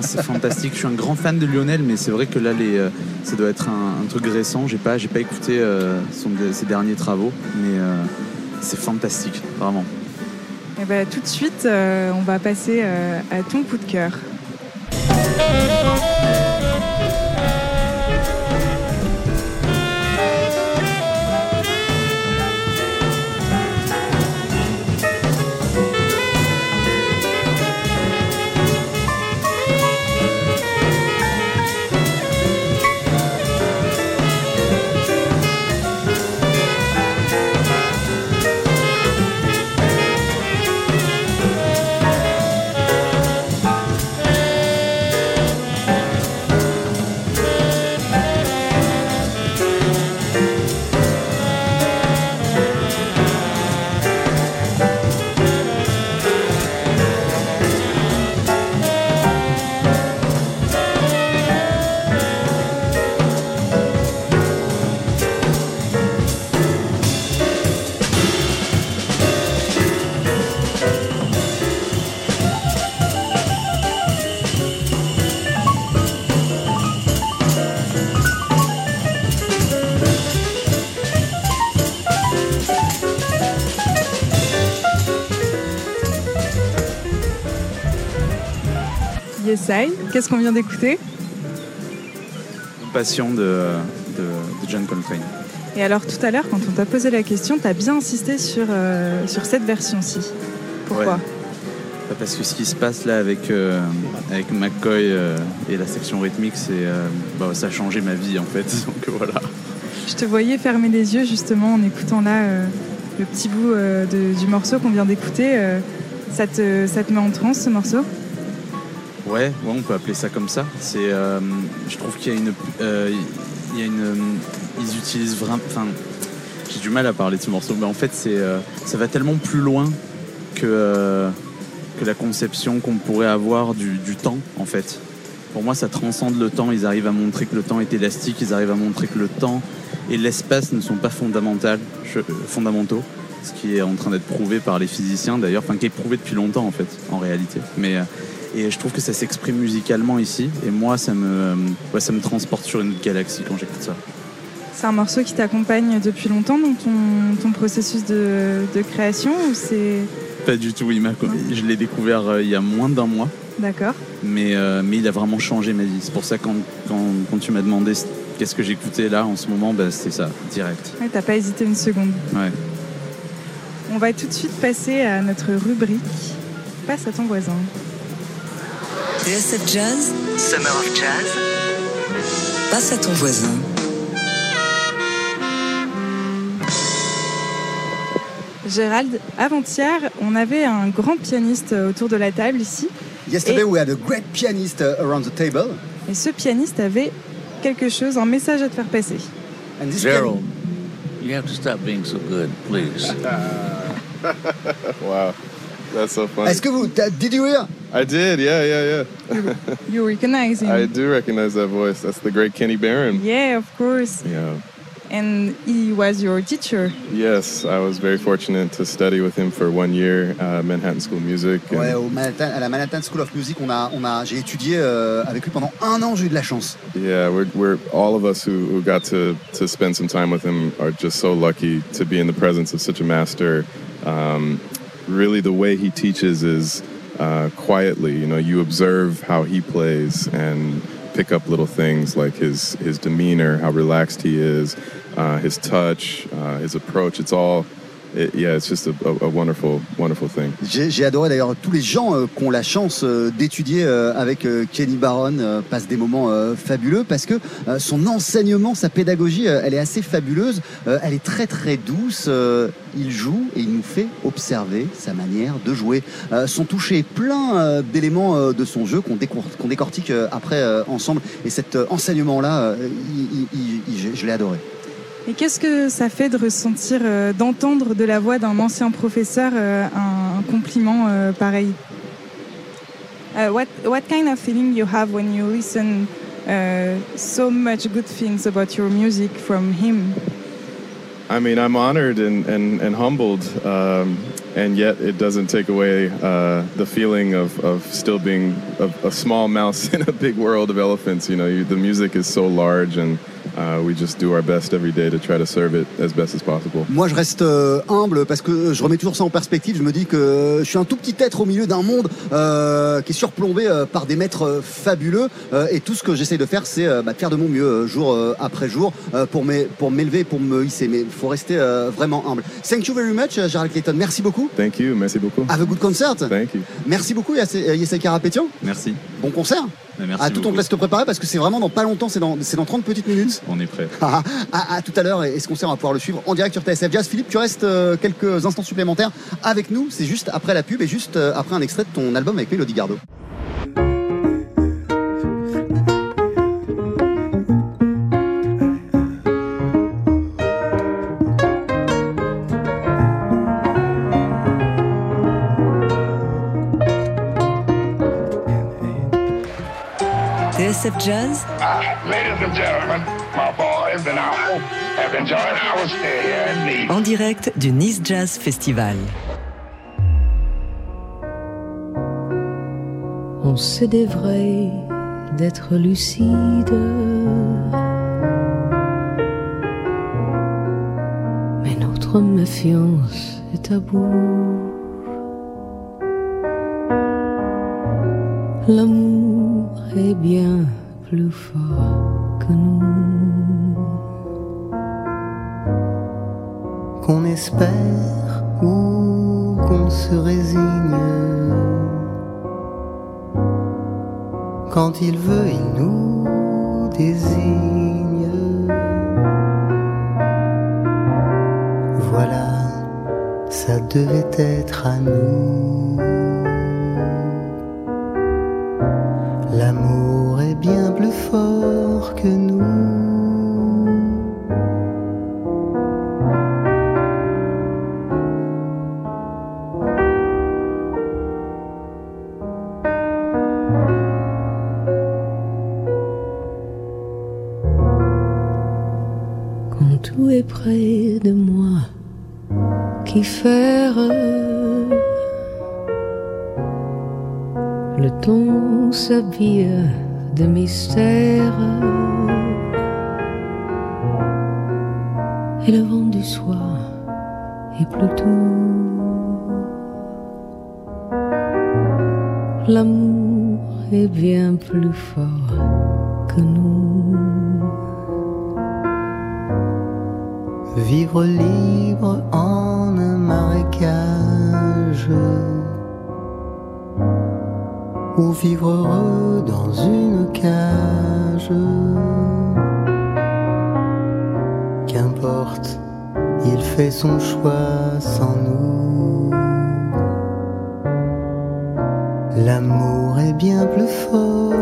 C'est fantastique. Je suis un grand fan de Lionel, mais c'est vrai que là, euh, ça doit être un, truc récent. J'ai pas, j'ai pas écouté euh, ses derniers travaux, mais euh, c'est fantastique, vraiment. Et bah, tout de suite, on va passer à ton coup de cœur. Qu'est-ce qu'on vient d'écouter? Passion de, de, de John Coltrane. Et alors, tout à l'heure, quand on t'a posé la question, t'as bien insisté sur, euh, sur cette version-ci. Pourquoi? Ouais. Bah, Parce que ce qui se passe là avec, euh, avec McCoy euh, et la section rythmique, c'est, bah, ça a changé ma vie en fait. Donc voilà. Je te voyais fermer les yeux justement en écoutant là le petit bout de- du morceau qu'on vient d'écouter. ça, te, ça te met en transe ce morceau? Ouais, ouais, on peut appeler ça comme ça. C'est, euh, je trouve qu'il y a une, euh, ils utilisent vraiment, enfin, j'ai du mal à parler de ce morceau, mais en fait, c'est, euh, ça va tellement plus loin que que la conception qu'on pourrait avoir du, du temps, en fait. Pour moi, ça transcende le temps. Ils arrivent à montrer que le temps est élastique. Ils arrivent à montrer que le temps et l'espace ne sont pas fondamentaux. Ce qui est en train d'être prouvé par les physiciens d'ailleurs, enfin qui est prouvé depuis longtemps en fait, en réalité. Mais et je trouve que ça s'exprime musicalement ici, et moi ça me, ouais, ça me transporte sur une autre galaxie quand j'écoute ça. C'est un morceau qui t'accompagne depuis longtemps dans ton, ton processus de, de création ou c'est Pas du tout, il m'a- je l'ai découvert euh, il y a moins d'un mois. d'accord mais, euh, mais il a vraiment changé ma vie. C'est pour ça quand, quand, quand tu m'as demandé qu'est-ce que j'écoutais là en ce moment, bah, c'est ça, direct. Ouais, T'as pas hésité une seconde. Ouais. On va tout de suite passer à notre rubrique Passe à ton voisin. TSF Jazz, Summer of Jazz. Passe à ton voisin. Gérald, avant-hier, on avait un grand pianiste autour de la table ici. Yesterday, Et- we had a great pianist uh, around the table. Et ce pianiste avait quelque chose, un message à te faire passer. And this Gerald, you have to stop being so good, please. wow, that's so funny. Est-ce que vous. Did you hear I did, yeah, yeah, yeah. You recognize him? I do recognize that voice. That's the great Kenny Barron. Yeah, of course. Yeah. And he was your teacher. Yes, I was very fortunate to study with him for one year, uh, Manhattan School of Music. and- Ouais, au Manhattan- à la Manhattan School of Music, on a, on a, j'ai étudié euh, avec lui pendant un an, j'ai eu de la chance. Yeah, we're, we're all of us who, who got to, to spend some time with him are just so lucky to be in the presence of such a master. Um, really, the way he teaches is uh, quietly. You know, you observe how he plays and pick up little things like his his demeanor, how relaxed he is, uh, his touch, uh, his approach. It's all, yeah, it's just a, a, wonderful, wonderful thing. J'ai adoré d'ailleurs tous les gens euh, qui ont la chance euh, d'étudier euh, avec euh, Kenny Barron passent des moments fabuleux parce que son enseignement, sa pédagogie, elle est assez fabuleuse. Elle est très très douce. il joue et il nous fait observer sa manière de jouer. Son toucher est plein d'éléments de son jeu qu'on décortique après ensemble. Et cet enseignement-là, je l'ai adoré. Et qu'est-ce que ça fait de ressentir, euh, d'entendre de la voix d'un ancien professeur euh, un, un compliment euh, pareil? Uh, what, what kind of feeling you have when you listen uh, so much good things about your music from him? I mean, I'm honored and, and, and humbled, um, and yet it doesn't take away uh, the feeling of, of still being a, a small mouse in a big world of elephants. You know, you, the music is so large, and uh, we just do our best every day to try to serve it as best as possible. Moi, je reste euh, humble parce que je remets toujours ça en perspective. Je me dis que je suis un tout petit être au milieu d'un monde euh, qui est surplombé euh, par des maîtres euh, fabuleux. Euh, et tout ce que j'essaie de faire, c'est euh, bah, de faire de mon mieux euh, jour euh, après jour euh, pour m'é- pour m'élever, pour me hisser. Mais il faut rester euh, vraiment humble. Thank you very much, Gérald Clayton. Merci beaucoup. Thank you. Merci beaucoup. Have a good concert. Thank you. Merci beaucoup, Yassé- Karapétian. Merci. Bon concert. Mais merci à tout, on beaucoup. te laisse te préparer parce que c'est vraiment dans pas longtemps, c'est dans, c'est dans 30 petites minutes. On est prêt. à, à tout à l'heure et ce concert on va pouvoir le suivre en direct sur TSF Jazz. Philippe, tu restes euh, quelques instants supplémentaires avec nous. C'est juste après la pub et juste euh, après un extrait de ton album avec Mélodie Gardot. In Nice. en direct du Nice Jazz Festival. On se d'être lucide. Mais notre méfiance est à bout. L'amour est bien plus fort que nous. qu'on espère ou qu'on se résigne. Quand il veut, il nous désigne. Voilà, ça devait être à nous. Plus fort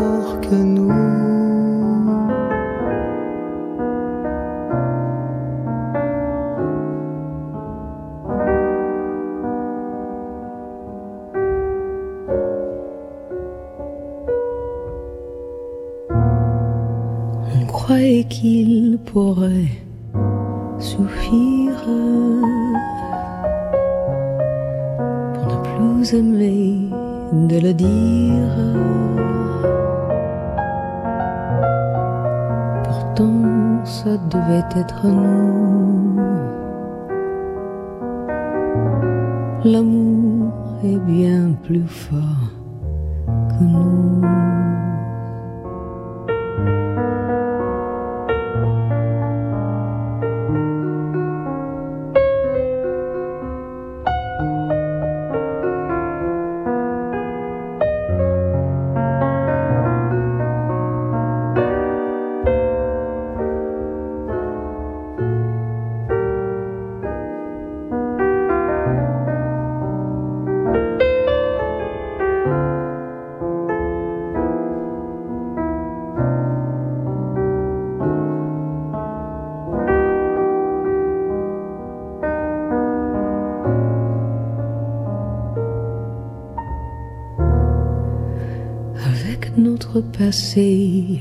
passé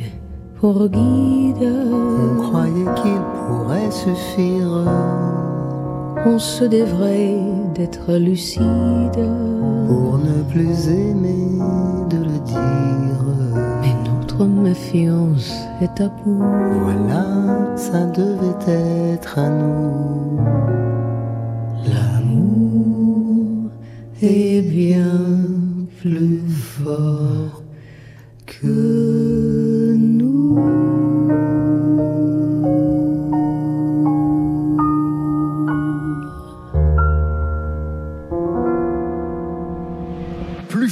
pour guide, On croyait qu'il pourrait suffire? On se devrait d'être lucide. pour ne plus aimer de le dire. Mais notre méfiance est à bout. Voilà, ça devait être à nous.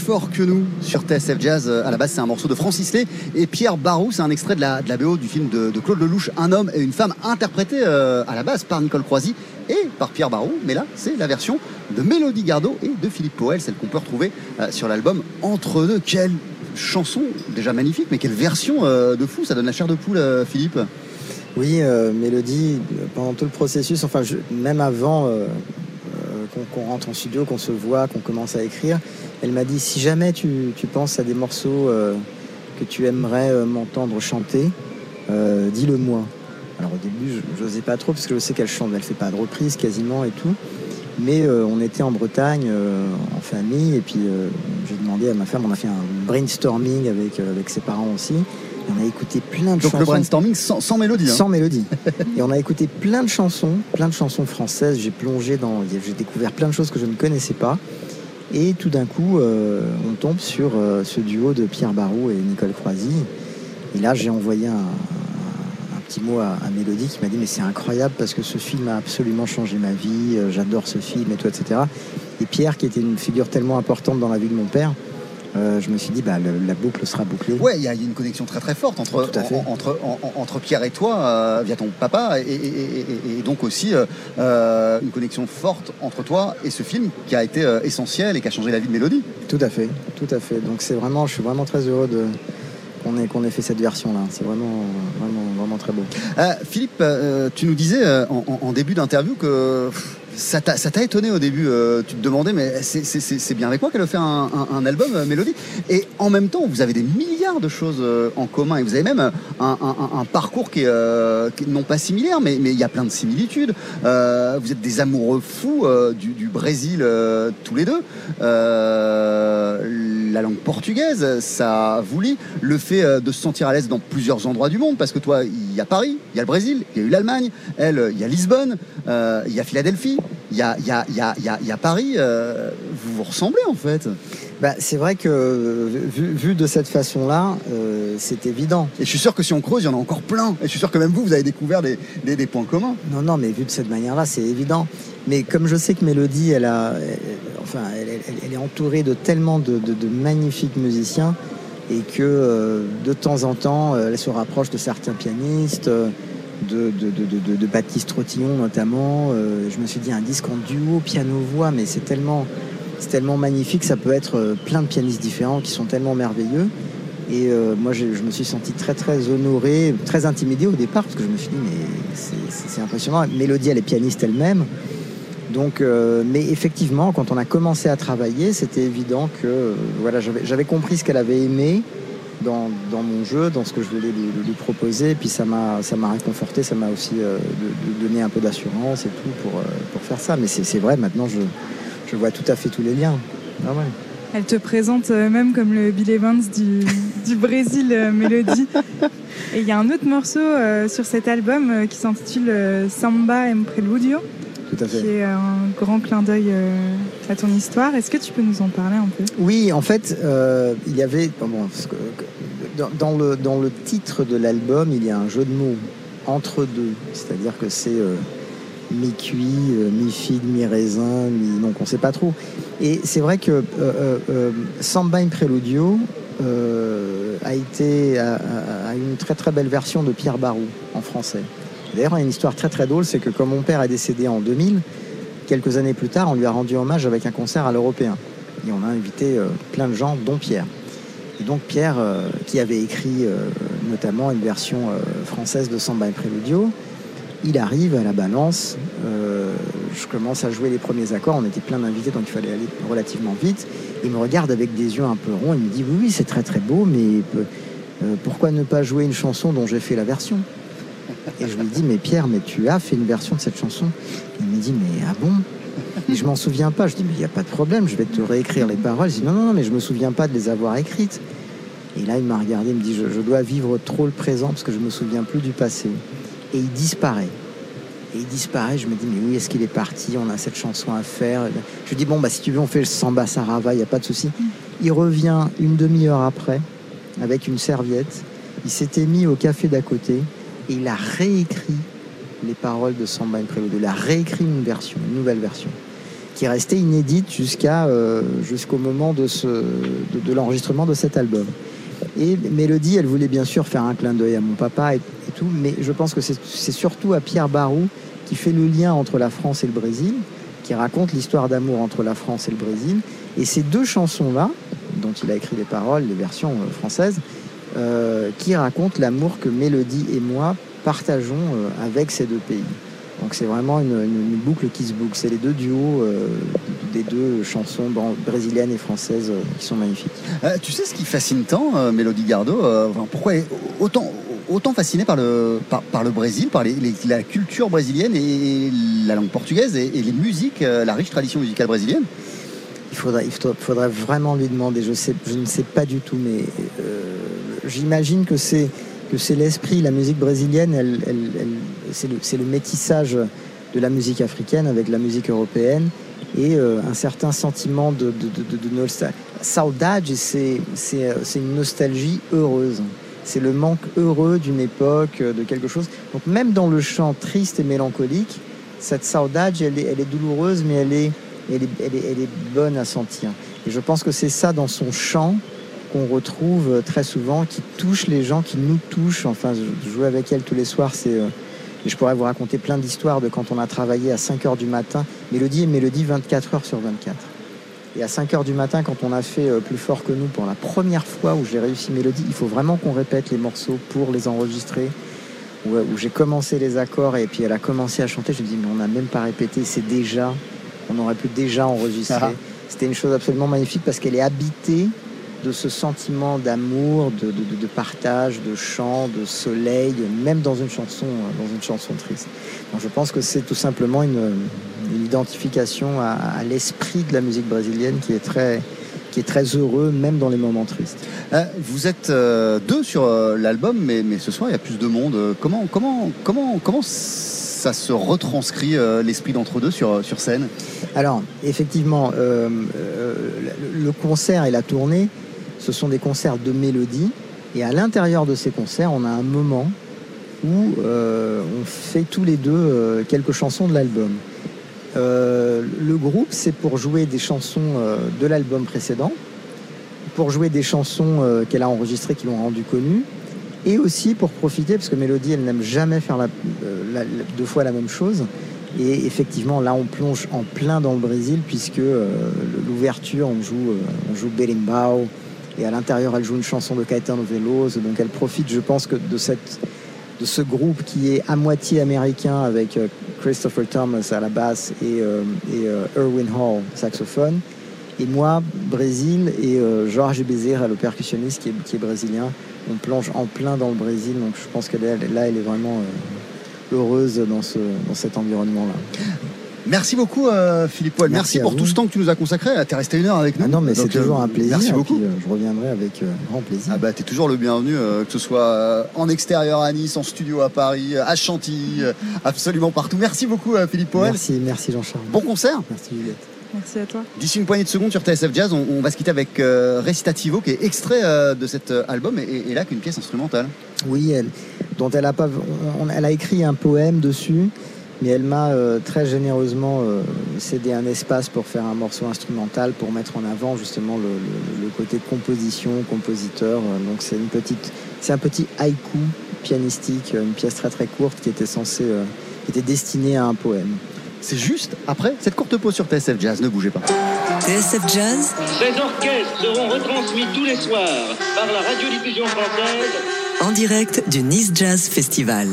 Fort que nous sur TSF Jazz. Euh, À la base, c'est un morceau de Francis Lay et Pierre Barou. C'est un extrait de la, de la BO du film de, de Claude Lelouch, Un homme et une femme, interprété euh, à la base par Nicole Croisy et par Pierre Barou. Mais là, c'est la version de Mélodie Gardot et de Philippe Poel, celle qu'on peut retrouver euh, sur l'album Entre deux. Quelle chanson, déjà magnifique, mais quelle version de fou. Ça donne la chair de poule, Philippe. Oui, Mélodie, pendant tout le processus, enfin même avant qu'on rentre en studio, qu'on se voit, qu'on commence à écrire, elle m'a dit si jamais tu, tu penses à des morceaux euh, que tu aimerais euh, m'entendre chanter, euh, dis-le moi. Alors au début, je n'osais pas trop parce que je sais qu'elle chante, elle fait pas de reprise quasiment et tout. Mais on était en Bretagne en famille et puis j'ai demandé à ma femme, on a fait un brainstorming avec, avec ses parents aussi. Et on a écouté plein de Donc chansons. le brainstorming sans, sans mélodie. hein. Sans mélodie. Et on a écouté plein de chansons, plein de chansons françaises. J'ai plongé dans. J'ai découvert plein de choses que je ne connaissais pas. Et tout d'un coup, euh, on tombe sur euh, ce duo de Pierre Barou et Nicole Croisy. Et là, j'ai envoyé un, petit mot à, à Mélodie qui m'a dit Mais c'est incroyable parce que ce film a absolument changé ma vie. euh, J'adore ce film et tout, etc. Et Pierre, qui était une figure tellement importante dans la vie de mon père, euh, je me suis dit bah, le- La boucle sera bouclée. Ouais, il y, a il y a une connexion très très forte entre, en- en- Pierre et toi, euh, via ton papa, et, et- et- et- et donc aussi euh, une connexion forte entre toi et ce film qui a été essentiel et qui a changé la vie de Mélodie. Tout à fait, tout à fait. Donc c'est vraiment, je suis vraiment très heureux de qu'on ait, qu'on ait fait cette version-là. C'est vraiment, vraiment, vraiment très beau. Philippe, tu nous disais en, en- en début d'interview que pff, ça t'a étonné au début. euh, tu te demandais, mais c'est- bien avec moi qu'elle a fait un, un- album, euh, Mélodie. Et en même temps, vous avez des milliards de choses euh, en commun. Et vous avez même un, parcours qui est, non pas similaire, mais il y a plein de similitudes. Vous êtes des amoureux fous du, du Brésil tous les deux. La langue portugaise, ça vous lie. Le fait de se sentir à l'aise dans plusieurs endroits du monde, parce que toi, il y a Paris, il y a le Brésil, il y a eu l'Allemagne, elle, il y a Lisbonne, il y a Philadelphie, il y a, y a- y a- y a- Paris. euh, vous vous ressemblez en fait. Bah, c'est vrai que euh, vu, vu de cette façon-là, euh, c'est évident. Et je suis sûr que si on creuse, il y en a encore plein. Et je suis sûr que même vous, vous avez découvert des, des- des points communs. Non, non, mais vu de cette manière-là, c'est évident. Mais comme je sais que Mélodie, elle, a, elle- enfin, elle, elle- elle est entourée de tellement de, de- de magnifiques musiciens et que euh, de temps en temps, elle se rapproche de certains pianistes, de, Baptiste Trotillon notamment. Euh, je me suis dit un disque en duo piano-voix, mais c'est tellement, tellement magnifique, ça peut être euh, plein de pianistes différents qui sont tellement merveilleux. Et euh, moi, je, me suis senti très, très honoré, très intimidé au départ, parce que je me suis dit, mais c'est- impressionnant. Mélodie, elle est pianiste elle-même. Donc, mais effectivement, quand on a commencé à travailler, c'était évident que voilà, j'avais compris ce qu'elle avait aimé dans, dans mon jeu, dans ce que je voulais lui, lui proposer. Et puis ça m'a ça m'a réconforté, ça m'a aussi euh, de- de donné un peu d'assurance et tout pour, euh, pour faire ça. Mais c'est vrai, maintenant, je, je vois tout à fait tous les liens. Ah ouais. Elle te présente euh, même comme le Bill Evans du, du Brésil, euh, Mélodie. Et il y a un autre morceau sur cet album qui s'intitule Samba em Preludio, Tout à fait. qui est un grand clin d'œil euh, à ton histoire. Est-ce que tu peux nous en parler un peu? Oui, en fait, euh, il y avait. bon, dans, le, dans le titre de l'album, il y a un jeu de mots entre deux. C'est-à-dire que c'est euh, mi-cuit, mi-figue, mi-raisin, mi. Donc on ne sait pas trop. Et c'est vrai que Samba in Preludio a été une très très belle version de Pierre Barou en français. D'ailleurs, il y a une histoire très très drôle, c'est que comme mon père est décédé en 2000, quelques années plus tard, on lui a rendu hommage avec un concert à l'Européen. Et on a invité euh, plein de gens, dont Pierre. Et donc Pierre, euh, qui avait écrit euh, notamment une version française de Samba et Préludio, il arrive à la balance. je commence à jouer les premiers accords. On était plein d'invités, donc il fallait aller relativement vite. Il me regarde avec des yeux un peu ronds. Il me dit Oui, oui, c'est très très beau, mais pourquoi ne pas jouer une chanson dont j'ai fait la version? Et je lui dis Mais Pierre, mais tu as fait une version de cette chanson Il me dit Mais ah bon? Et je m'en souviens pas. Je dis, mais il n'y a pas de problème, je vais te réécrire les paroles. Je dis, non, non, non, mais je me souviens pas de les avoir écrites. Et là, il m'a regardé, il me dit, je, dois vivre trop le présent parce que je me souviens plus du passé. Et il disparaît. Et il disparaît, je me dis, mais oui, est-ce qu'il est parti? On a cette chanson à faire. Je lui dis, bon, bah, si tu veux, on fait le samba sarava, il n'y a pas de souci. Il revient une demi-heure après, avec une serviette. Il s'était mis au café d'à côté et il a réécrit les paroles de Samba Prelude. Il a réécrit une version, une nouvelle version, qui est restée inédite jusqu'à euh, jusqu'au moment de, de l'enregistrement de cet album. Et Mélodie, elle voulait bien sûr faire un clin d'œil à mon papa et, et tout, mais je pense que c'est c'est surtout à Pierre Barou qui fait le lien entre la France et le Brésil, qui raconte l'histoire d'amour entre la France et le Brésil. Et ces deux chansons-là, dont il a écrit les paroles, les versions euh, françaises, euh, qui racontent l'amour que Mélodie et moi partageons euh, avec ces deux pays. Donc c'est vraiment une, une- une boucle qui se boucle. C'est les deux duos euh, des deux chansons brésiliennes et françaises euh, qui sont magnifiques. Tu sais ce qui fascine tant, Mélodie Gardot Pourquoi autant, autant fascinée par le, par, par le Brésil, par les- les- la culture brésilienne et la langue portugaise et, et les musiques, la riche tradition musicale brésilienne? Il faudrait, il faudrait- faudrait vraiment lui demander. Je, sais, je ne sais pas du tout, mais euh, j'imagine que c'est que c'est l'esprit, la musique brésilienne, elle, c'est le, métissage de la musique africaine avec la musique européenne et euh, un certain sentiment de, de, de, de- nostalgie. Saudade, euh, c'est une nostalgie heureuse. C'est le manque heureux d'une époque, euh, de quelque chose. Donc même dans le chant triste et mélancolique, cette saudade, elle est, elle est douloureuse, mais elle est, elle est, elle est bonne à sentir. Et je pense que c'est ça dans son chant qu'on retrouve euh, très souvent, qui touche les gens, qui nous touche. Enfin, je- jouer avec elle tous les soirs, c'est... euh, je pourrais vous raconter plein d'histoires de quand on a travaillé à 5 heures du matin. Mélodie et Mélodie 24 heures sur 24. Et à 5 heures du matin, quand on a fait euh, Plus fort que nous pour la première fois où j'ai réussi Mélodie, il faut vraiment qu'on répète les morceaux pour les enregistrer. où, où j'ai commencé les accords et puis elle a commencé à chanter. Je me dis, mais on n'a même pas répété, c'est déjà, on aurait pu déjà enregistrer. Ah. C'était une chose absolument magnifique parce qu'elle est habitée de ce sentiment d'amour, de, de- partage, de chant, de soleil, même dans une chanson, euh, dans une chanson triste. Donc je pense que c'est tout simplement une, une identification à, à l'esprit de la musique brésilienne qui est très, qui est très heureux, même dans les moments tristes. Euh, vous êtes euh, deux sur euh, l'album, mais, mais ce soir il y a plus de monde. Comment, comment, comment, comment ça se retranscrit euh, l'esprit d'entre deux sur, sur scène? Alors, effectivement, le concert et la tournée, ce sont des concerts de mélodie. Et à l'intérieur de ces concerts, on a un moment où euh, on fait tous les deux euh, quelques chansons de l'album. Euh, le groupe, c'est pour jouer des chansons de l'album précédent, pour jouer des chansons qu'elle a enregistrées qui l'ont rendu connue, et aussi pour profiter, parce que Mélodie, elle n'aime jamais faire deux fois la même chose. Et effectivement, là, on plonge en plein dans le Brésil, puisque l'ouverture, on joue, on joue et à l'intérieur, elle joue une chanson de Caetano Veloso. Donc, elle profite, je pense, que de, cette, de ce groupe qui est à moitié américain, avec euh, Christopher Thomas à la basse et, euh, et euh, Erwin Hall, saxophone. Et moi, Brésil, et euh, Jorge Bezerra, le percussionniste qui est, qui est brésilien, on plonge en plein dans le Brésil. Donc, je pense est, là, elle est vraiment euh, heureuse dans, ce, dans cet environnement-là. Merci beaucoup euh, Philippe Poel. Merci, pour vous. tout ce temps que tu nous as consacré. Tu es resté une heure avec nous. Ah non, mais c'est euh, toujours un plaisir. Merci beaucoup. puis, euh, je reviendrai avec euh, grand plaisir. Ah bah t'es toujours le bienvenu, euh, que ce soit euh, en extérieur à Nice, en studio à Paris, à Chantilly, euh, absolument partout. Merci beaucoup euh, Philippe Poel. Merci, merci Jean-Charles. Bon concert. Merci Juliette. Merci à toi. D'ici une poignée de secondes sur TSF Jazz, on, on va se quitter avec euh, Recitativo qui est extrait euh, de cet album et, et là qu'une pièce instrumentale. Oui, elle, dont elle a pas, on- elle a écrit un poème dessus, mais elle m'a euh, très généreusement euh, cédé un espace pour faire un morceau instrumental pour mettre en avant justement le, le- le côté composition, compositeur. Euh, Donc c'est une petite, c'est un petit haïku pianistique, une pièce très très courte qui était censée, euh, qui était destinée à un poème. C'est juste après cette courte pause sur TSF Jazz, ne bougez pas. TSF Jazz, Ces orchestres seront retransmis tous les soirs par la radiodiffusion française en direct du Nice Jazz Festival.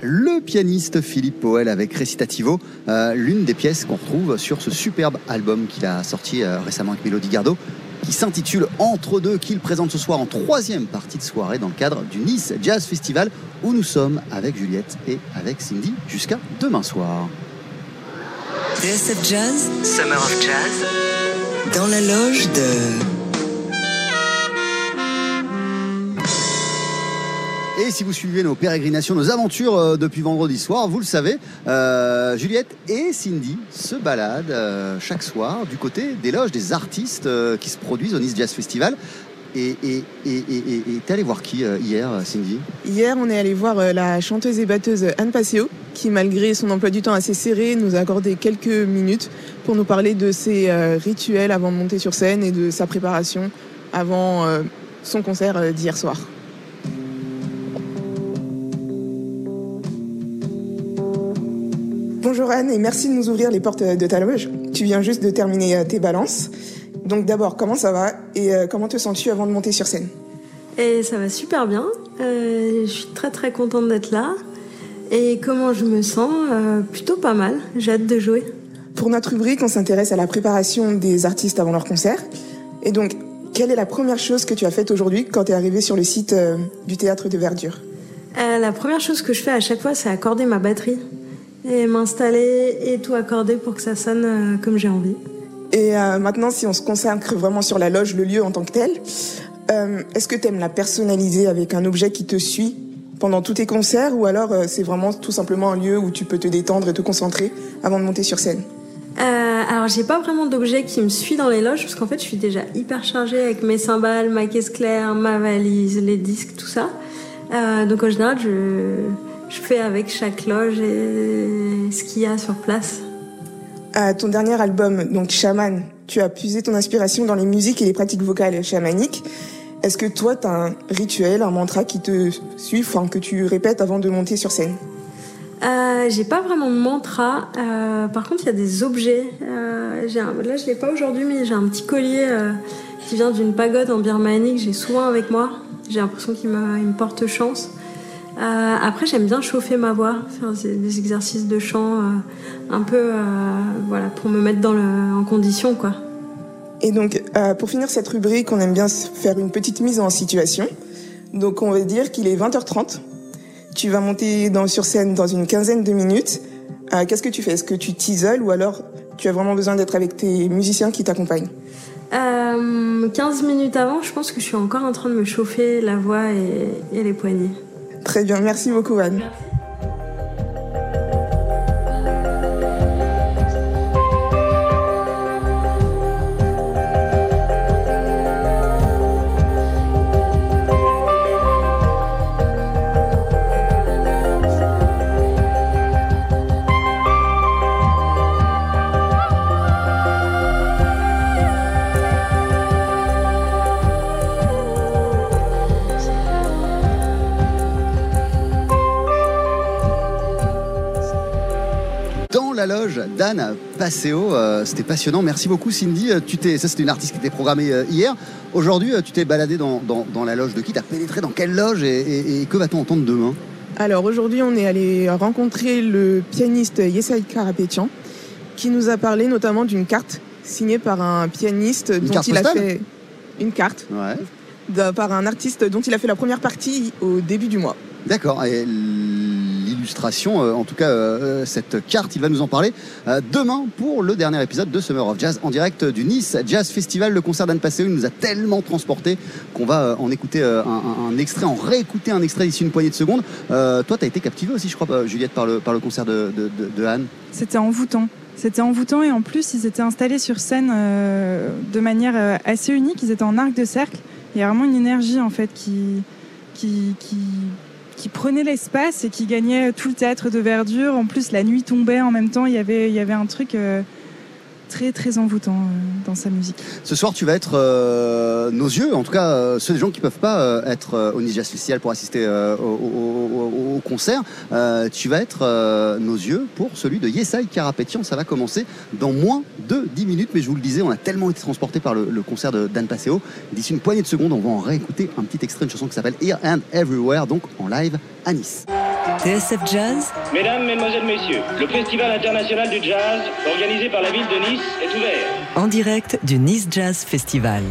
Le pianiste Philippe Poel avec Recitativo, euh, l'une des pièces qu'on retrouve sur ce superbe album qu'il a sorti euh, récemment avec Mélodie Gardot, qui s'intitule Entre deux, qu'il présente ce soir en troisième partie de soirée dans le cadre du Nice Jazz Festival, où nous sommes avec Juliette et avec Cindy jusqu'à demain soir. TSF Jazz, Summer of Jazz, dans la loge de Et si vous suivez nos pérégrinations, nos aventures euh, depuis vendredi soir, vous le savez, euh, Juliette et Cindy se baladent euh, chaque soir du côté des loges des artistes qui se produisent au Nice Jazz Festival. Et et- et- t'es allé voir qui hier, Cindy? Hier, on est allé voir la chanteuse et batteuse Anne Passeo, qui, malgré son emploi du temps assez serré, nous a accordé quelques minutes pour nous parler de ses rituels avant de monter sur scène et de sa préparation avant son concert d'hier soir. Bonjour Anne et merci de nous ouvrir les portes euh, de ta loge. Tu viens juste de terminer euh, tes balances. Donc d'abord, comment ça va et euh, comment te sens-tu avant de monter sur scène? Et ça va super bien. Euh, je suis très très contente d'être là. Et comment je me sens? Euh, Plutôt pas mal. J'ai hâte de jouer. Pour notre rubrique, on s'intéresse à la préparation des artistes avant leur concert. Et donc, quelle est la première chose que tu as faite aujourd'hui quand tu es arrivé sur le site euh, du théâtre de Verdure? La première chose que je fais à chaque fois, c'est accorder ma batterie et m'installer et tout accorder pour que ça sonne euh, comme j'ai envie. Et euh, maintenant, si on se consacre vraiment sur la loge, le lieu en tant que tel, euh, est-ce que tu aimes la personnaliser avec un objet qui te suit pendant tous tes concerts ou alors euh, c'est vraiment tout simplement un lieu où tu peux te détendre et te concentrer avant de monter sur scène? Alors j'ai pas vraiment d'objet qui me suit dans les loges parce qu'en fait je suis déjà hyper chargée avec mes cymbales, ma caisse claire, ma valise, les disques, tout ça. Donc en général je, je fais avec chaque loge et ce qu'il y a sur place. À ton dernier album, donc Shaman, tu as puisé ton inspiration dans les musiques et les pratiques vocales chamaniques. Est-ce que toi, tu as un rituel, un mantra qui te suit, enfin, que tu répètes avant de monter sur scène? Euh, j'ai pas vraiment de mantra. Euh, par contre, il y a des objets. Euh, j'ai un- là, je l'ai pas aujourd'hui, mais j'ai un petit collier euh, qui vient d'une pagode en Birmanie que j'ai souvent avec moi. J'ai l'impression qu'il me, il me porte chance. Euh, après, j'aime bien chauffer ma voix, faire des, des exercices de chant, euh, un peu, euh, voilà, pour me mettre dans le, en condition, quoi. Et donc, pour finir cette rubrique, on aime bien faire une petite mise en situation. Donc, on va dire qu'il est 20h30. Tu vas monter dans, sur scène dans une quinzaine de minutes. Euh, Qu'est-ce que tu fais? Est-ce que tu t'isoles ou alors tu as vraiment besoin d'être avec tes musiciens qui t'accompagnent? Euh, 15 minutes avant, je pense que je suis encore en train de me chauffer la voix et, et les poignets. Très bien, merci beaucoup Anne. Loge d'Anne Passeo, euh, c'était passionnant. Merci beaucoup Cindy. Euh, Tu t'es, ça c'était une artiste qui était programmée euh, hier. Aujourd'hui, tu t'es baladé dans, dans- dans la loge de qui? T'as pénétré dans quelle loge et, et- et que va-t-on entendre demain? Alors aujourd'hui, on est allé rencontrer le pianiste Yesai Karapetian, qui nous a parlé notamment d'une carte signée par un pianiste dont il a fait une carte Ouais. par un artiste dont il a fait la première partie au début du mois. D'accord. Et euh, en tout cas euh, cette carte, il va nous en parler euh, demain pour le dernier épisode de Summer of Jazz en direct du Nice Jazz Festival. Le concert d'Anne Passeo nous a tellement transporté qu'on va euh, en écouter euh, un, extrait, en réécouter un extrait d'ici une poignée de secondes. Euh, toi, tu as été captivé aussi, je crois, euh, Juliette, par le, par le concert de, de- de- de Anne. C'était envoûtant. C'était envoûtant et en plus ils étaient installés sur scène euh, de manière euh, assez unique. Ils étaient en arc de cercle. Il y a vraiment une énergie en fait qui, qui, qui prenait l'espace et qui gagnait tout le théâtre de verdure. En plus la nuit tombait en même temps. Il y avait, y avait un truc euh, très très envoûtant euh, dans sa musique. Ce soir, tu vas être euh, nos yeux, en tout cas euh, ceux des gens qui peuvent pas être au Jazz Festival pour assister au, concert. Tu vas être nos yeux pour celui de Yesai Karapetian. Ça va commencer dans moins de 10 minutes, mais je vous le disais, on a tellement été transporté par le, le concert de Dan Passeo. D'ici une poignée de secondes, on va en réécouter un petit extrait, une chanson qui s'appelle Here and Everywhere, donc en live à Nice. TSF Jazz, Mesdames, Mesdemoiselles, Messieurs, le Festival international du jazz, organisé par la ville de Nice, est ouvert. en direct du Nice Jazz Festival.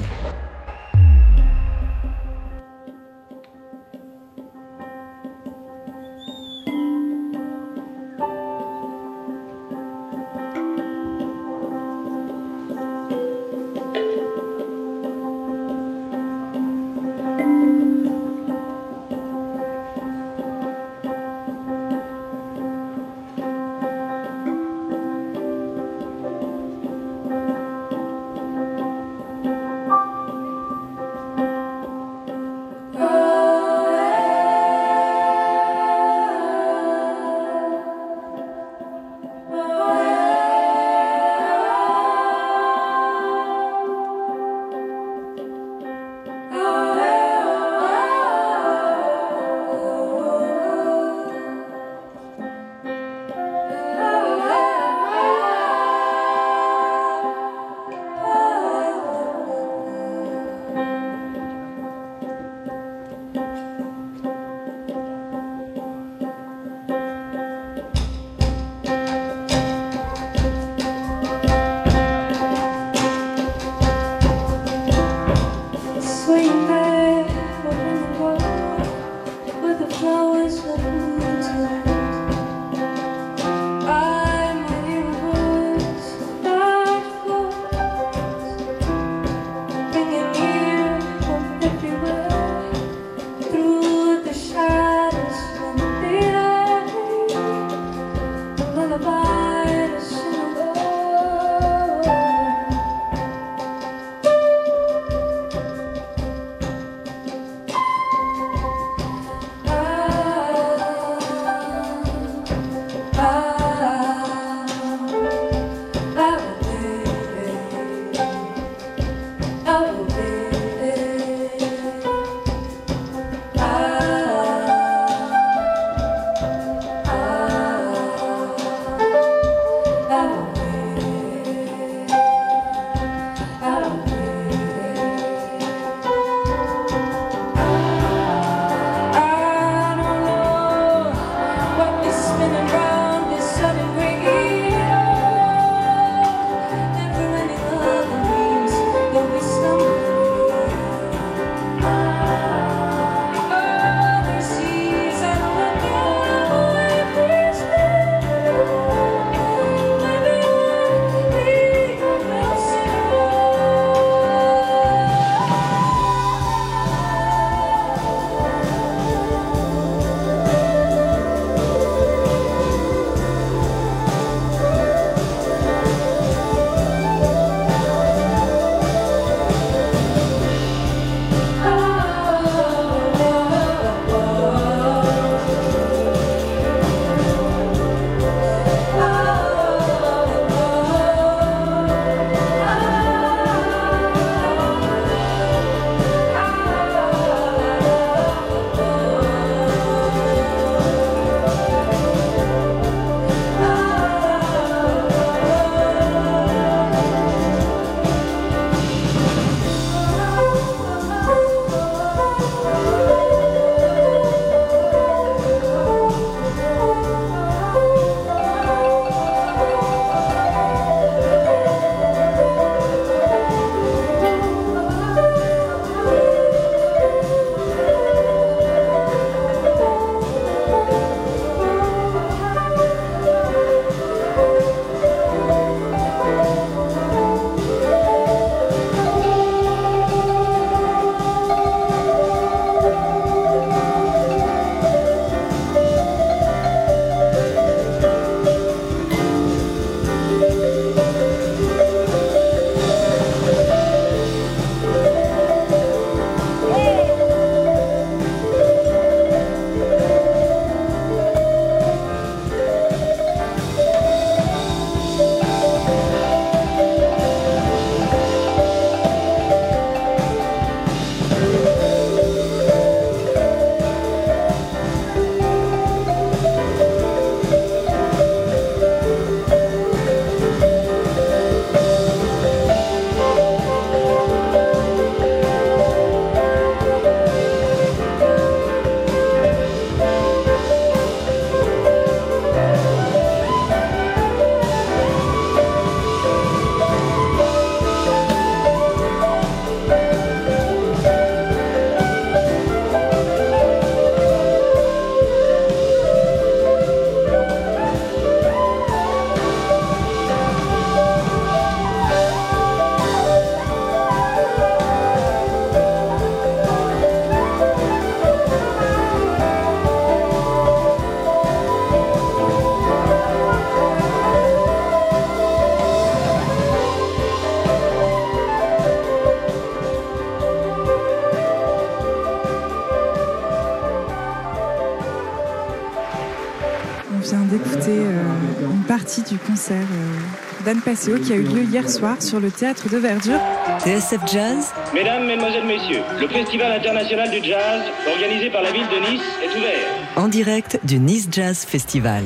Partie du concert euh, d'Anne Passeo qui a eu lieu hier soir sur le théâtre de Verdure. TSF Jazz, Mesdames, Mesdemoiselles, Messieurs, le Festival international du jazz, organisé par la ville de Nice, est ouvert. en direct du Nice Jazz Festival.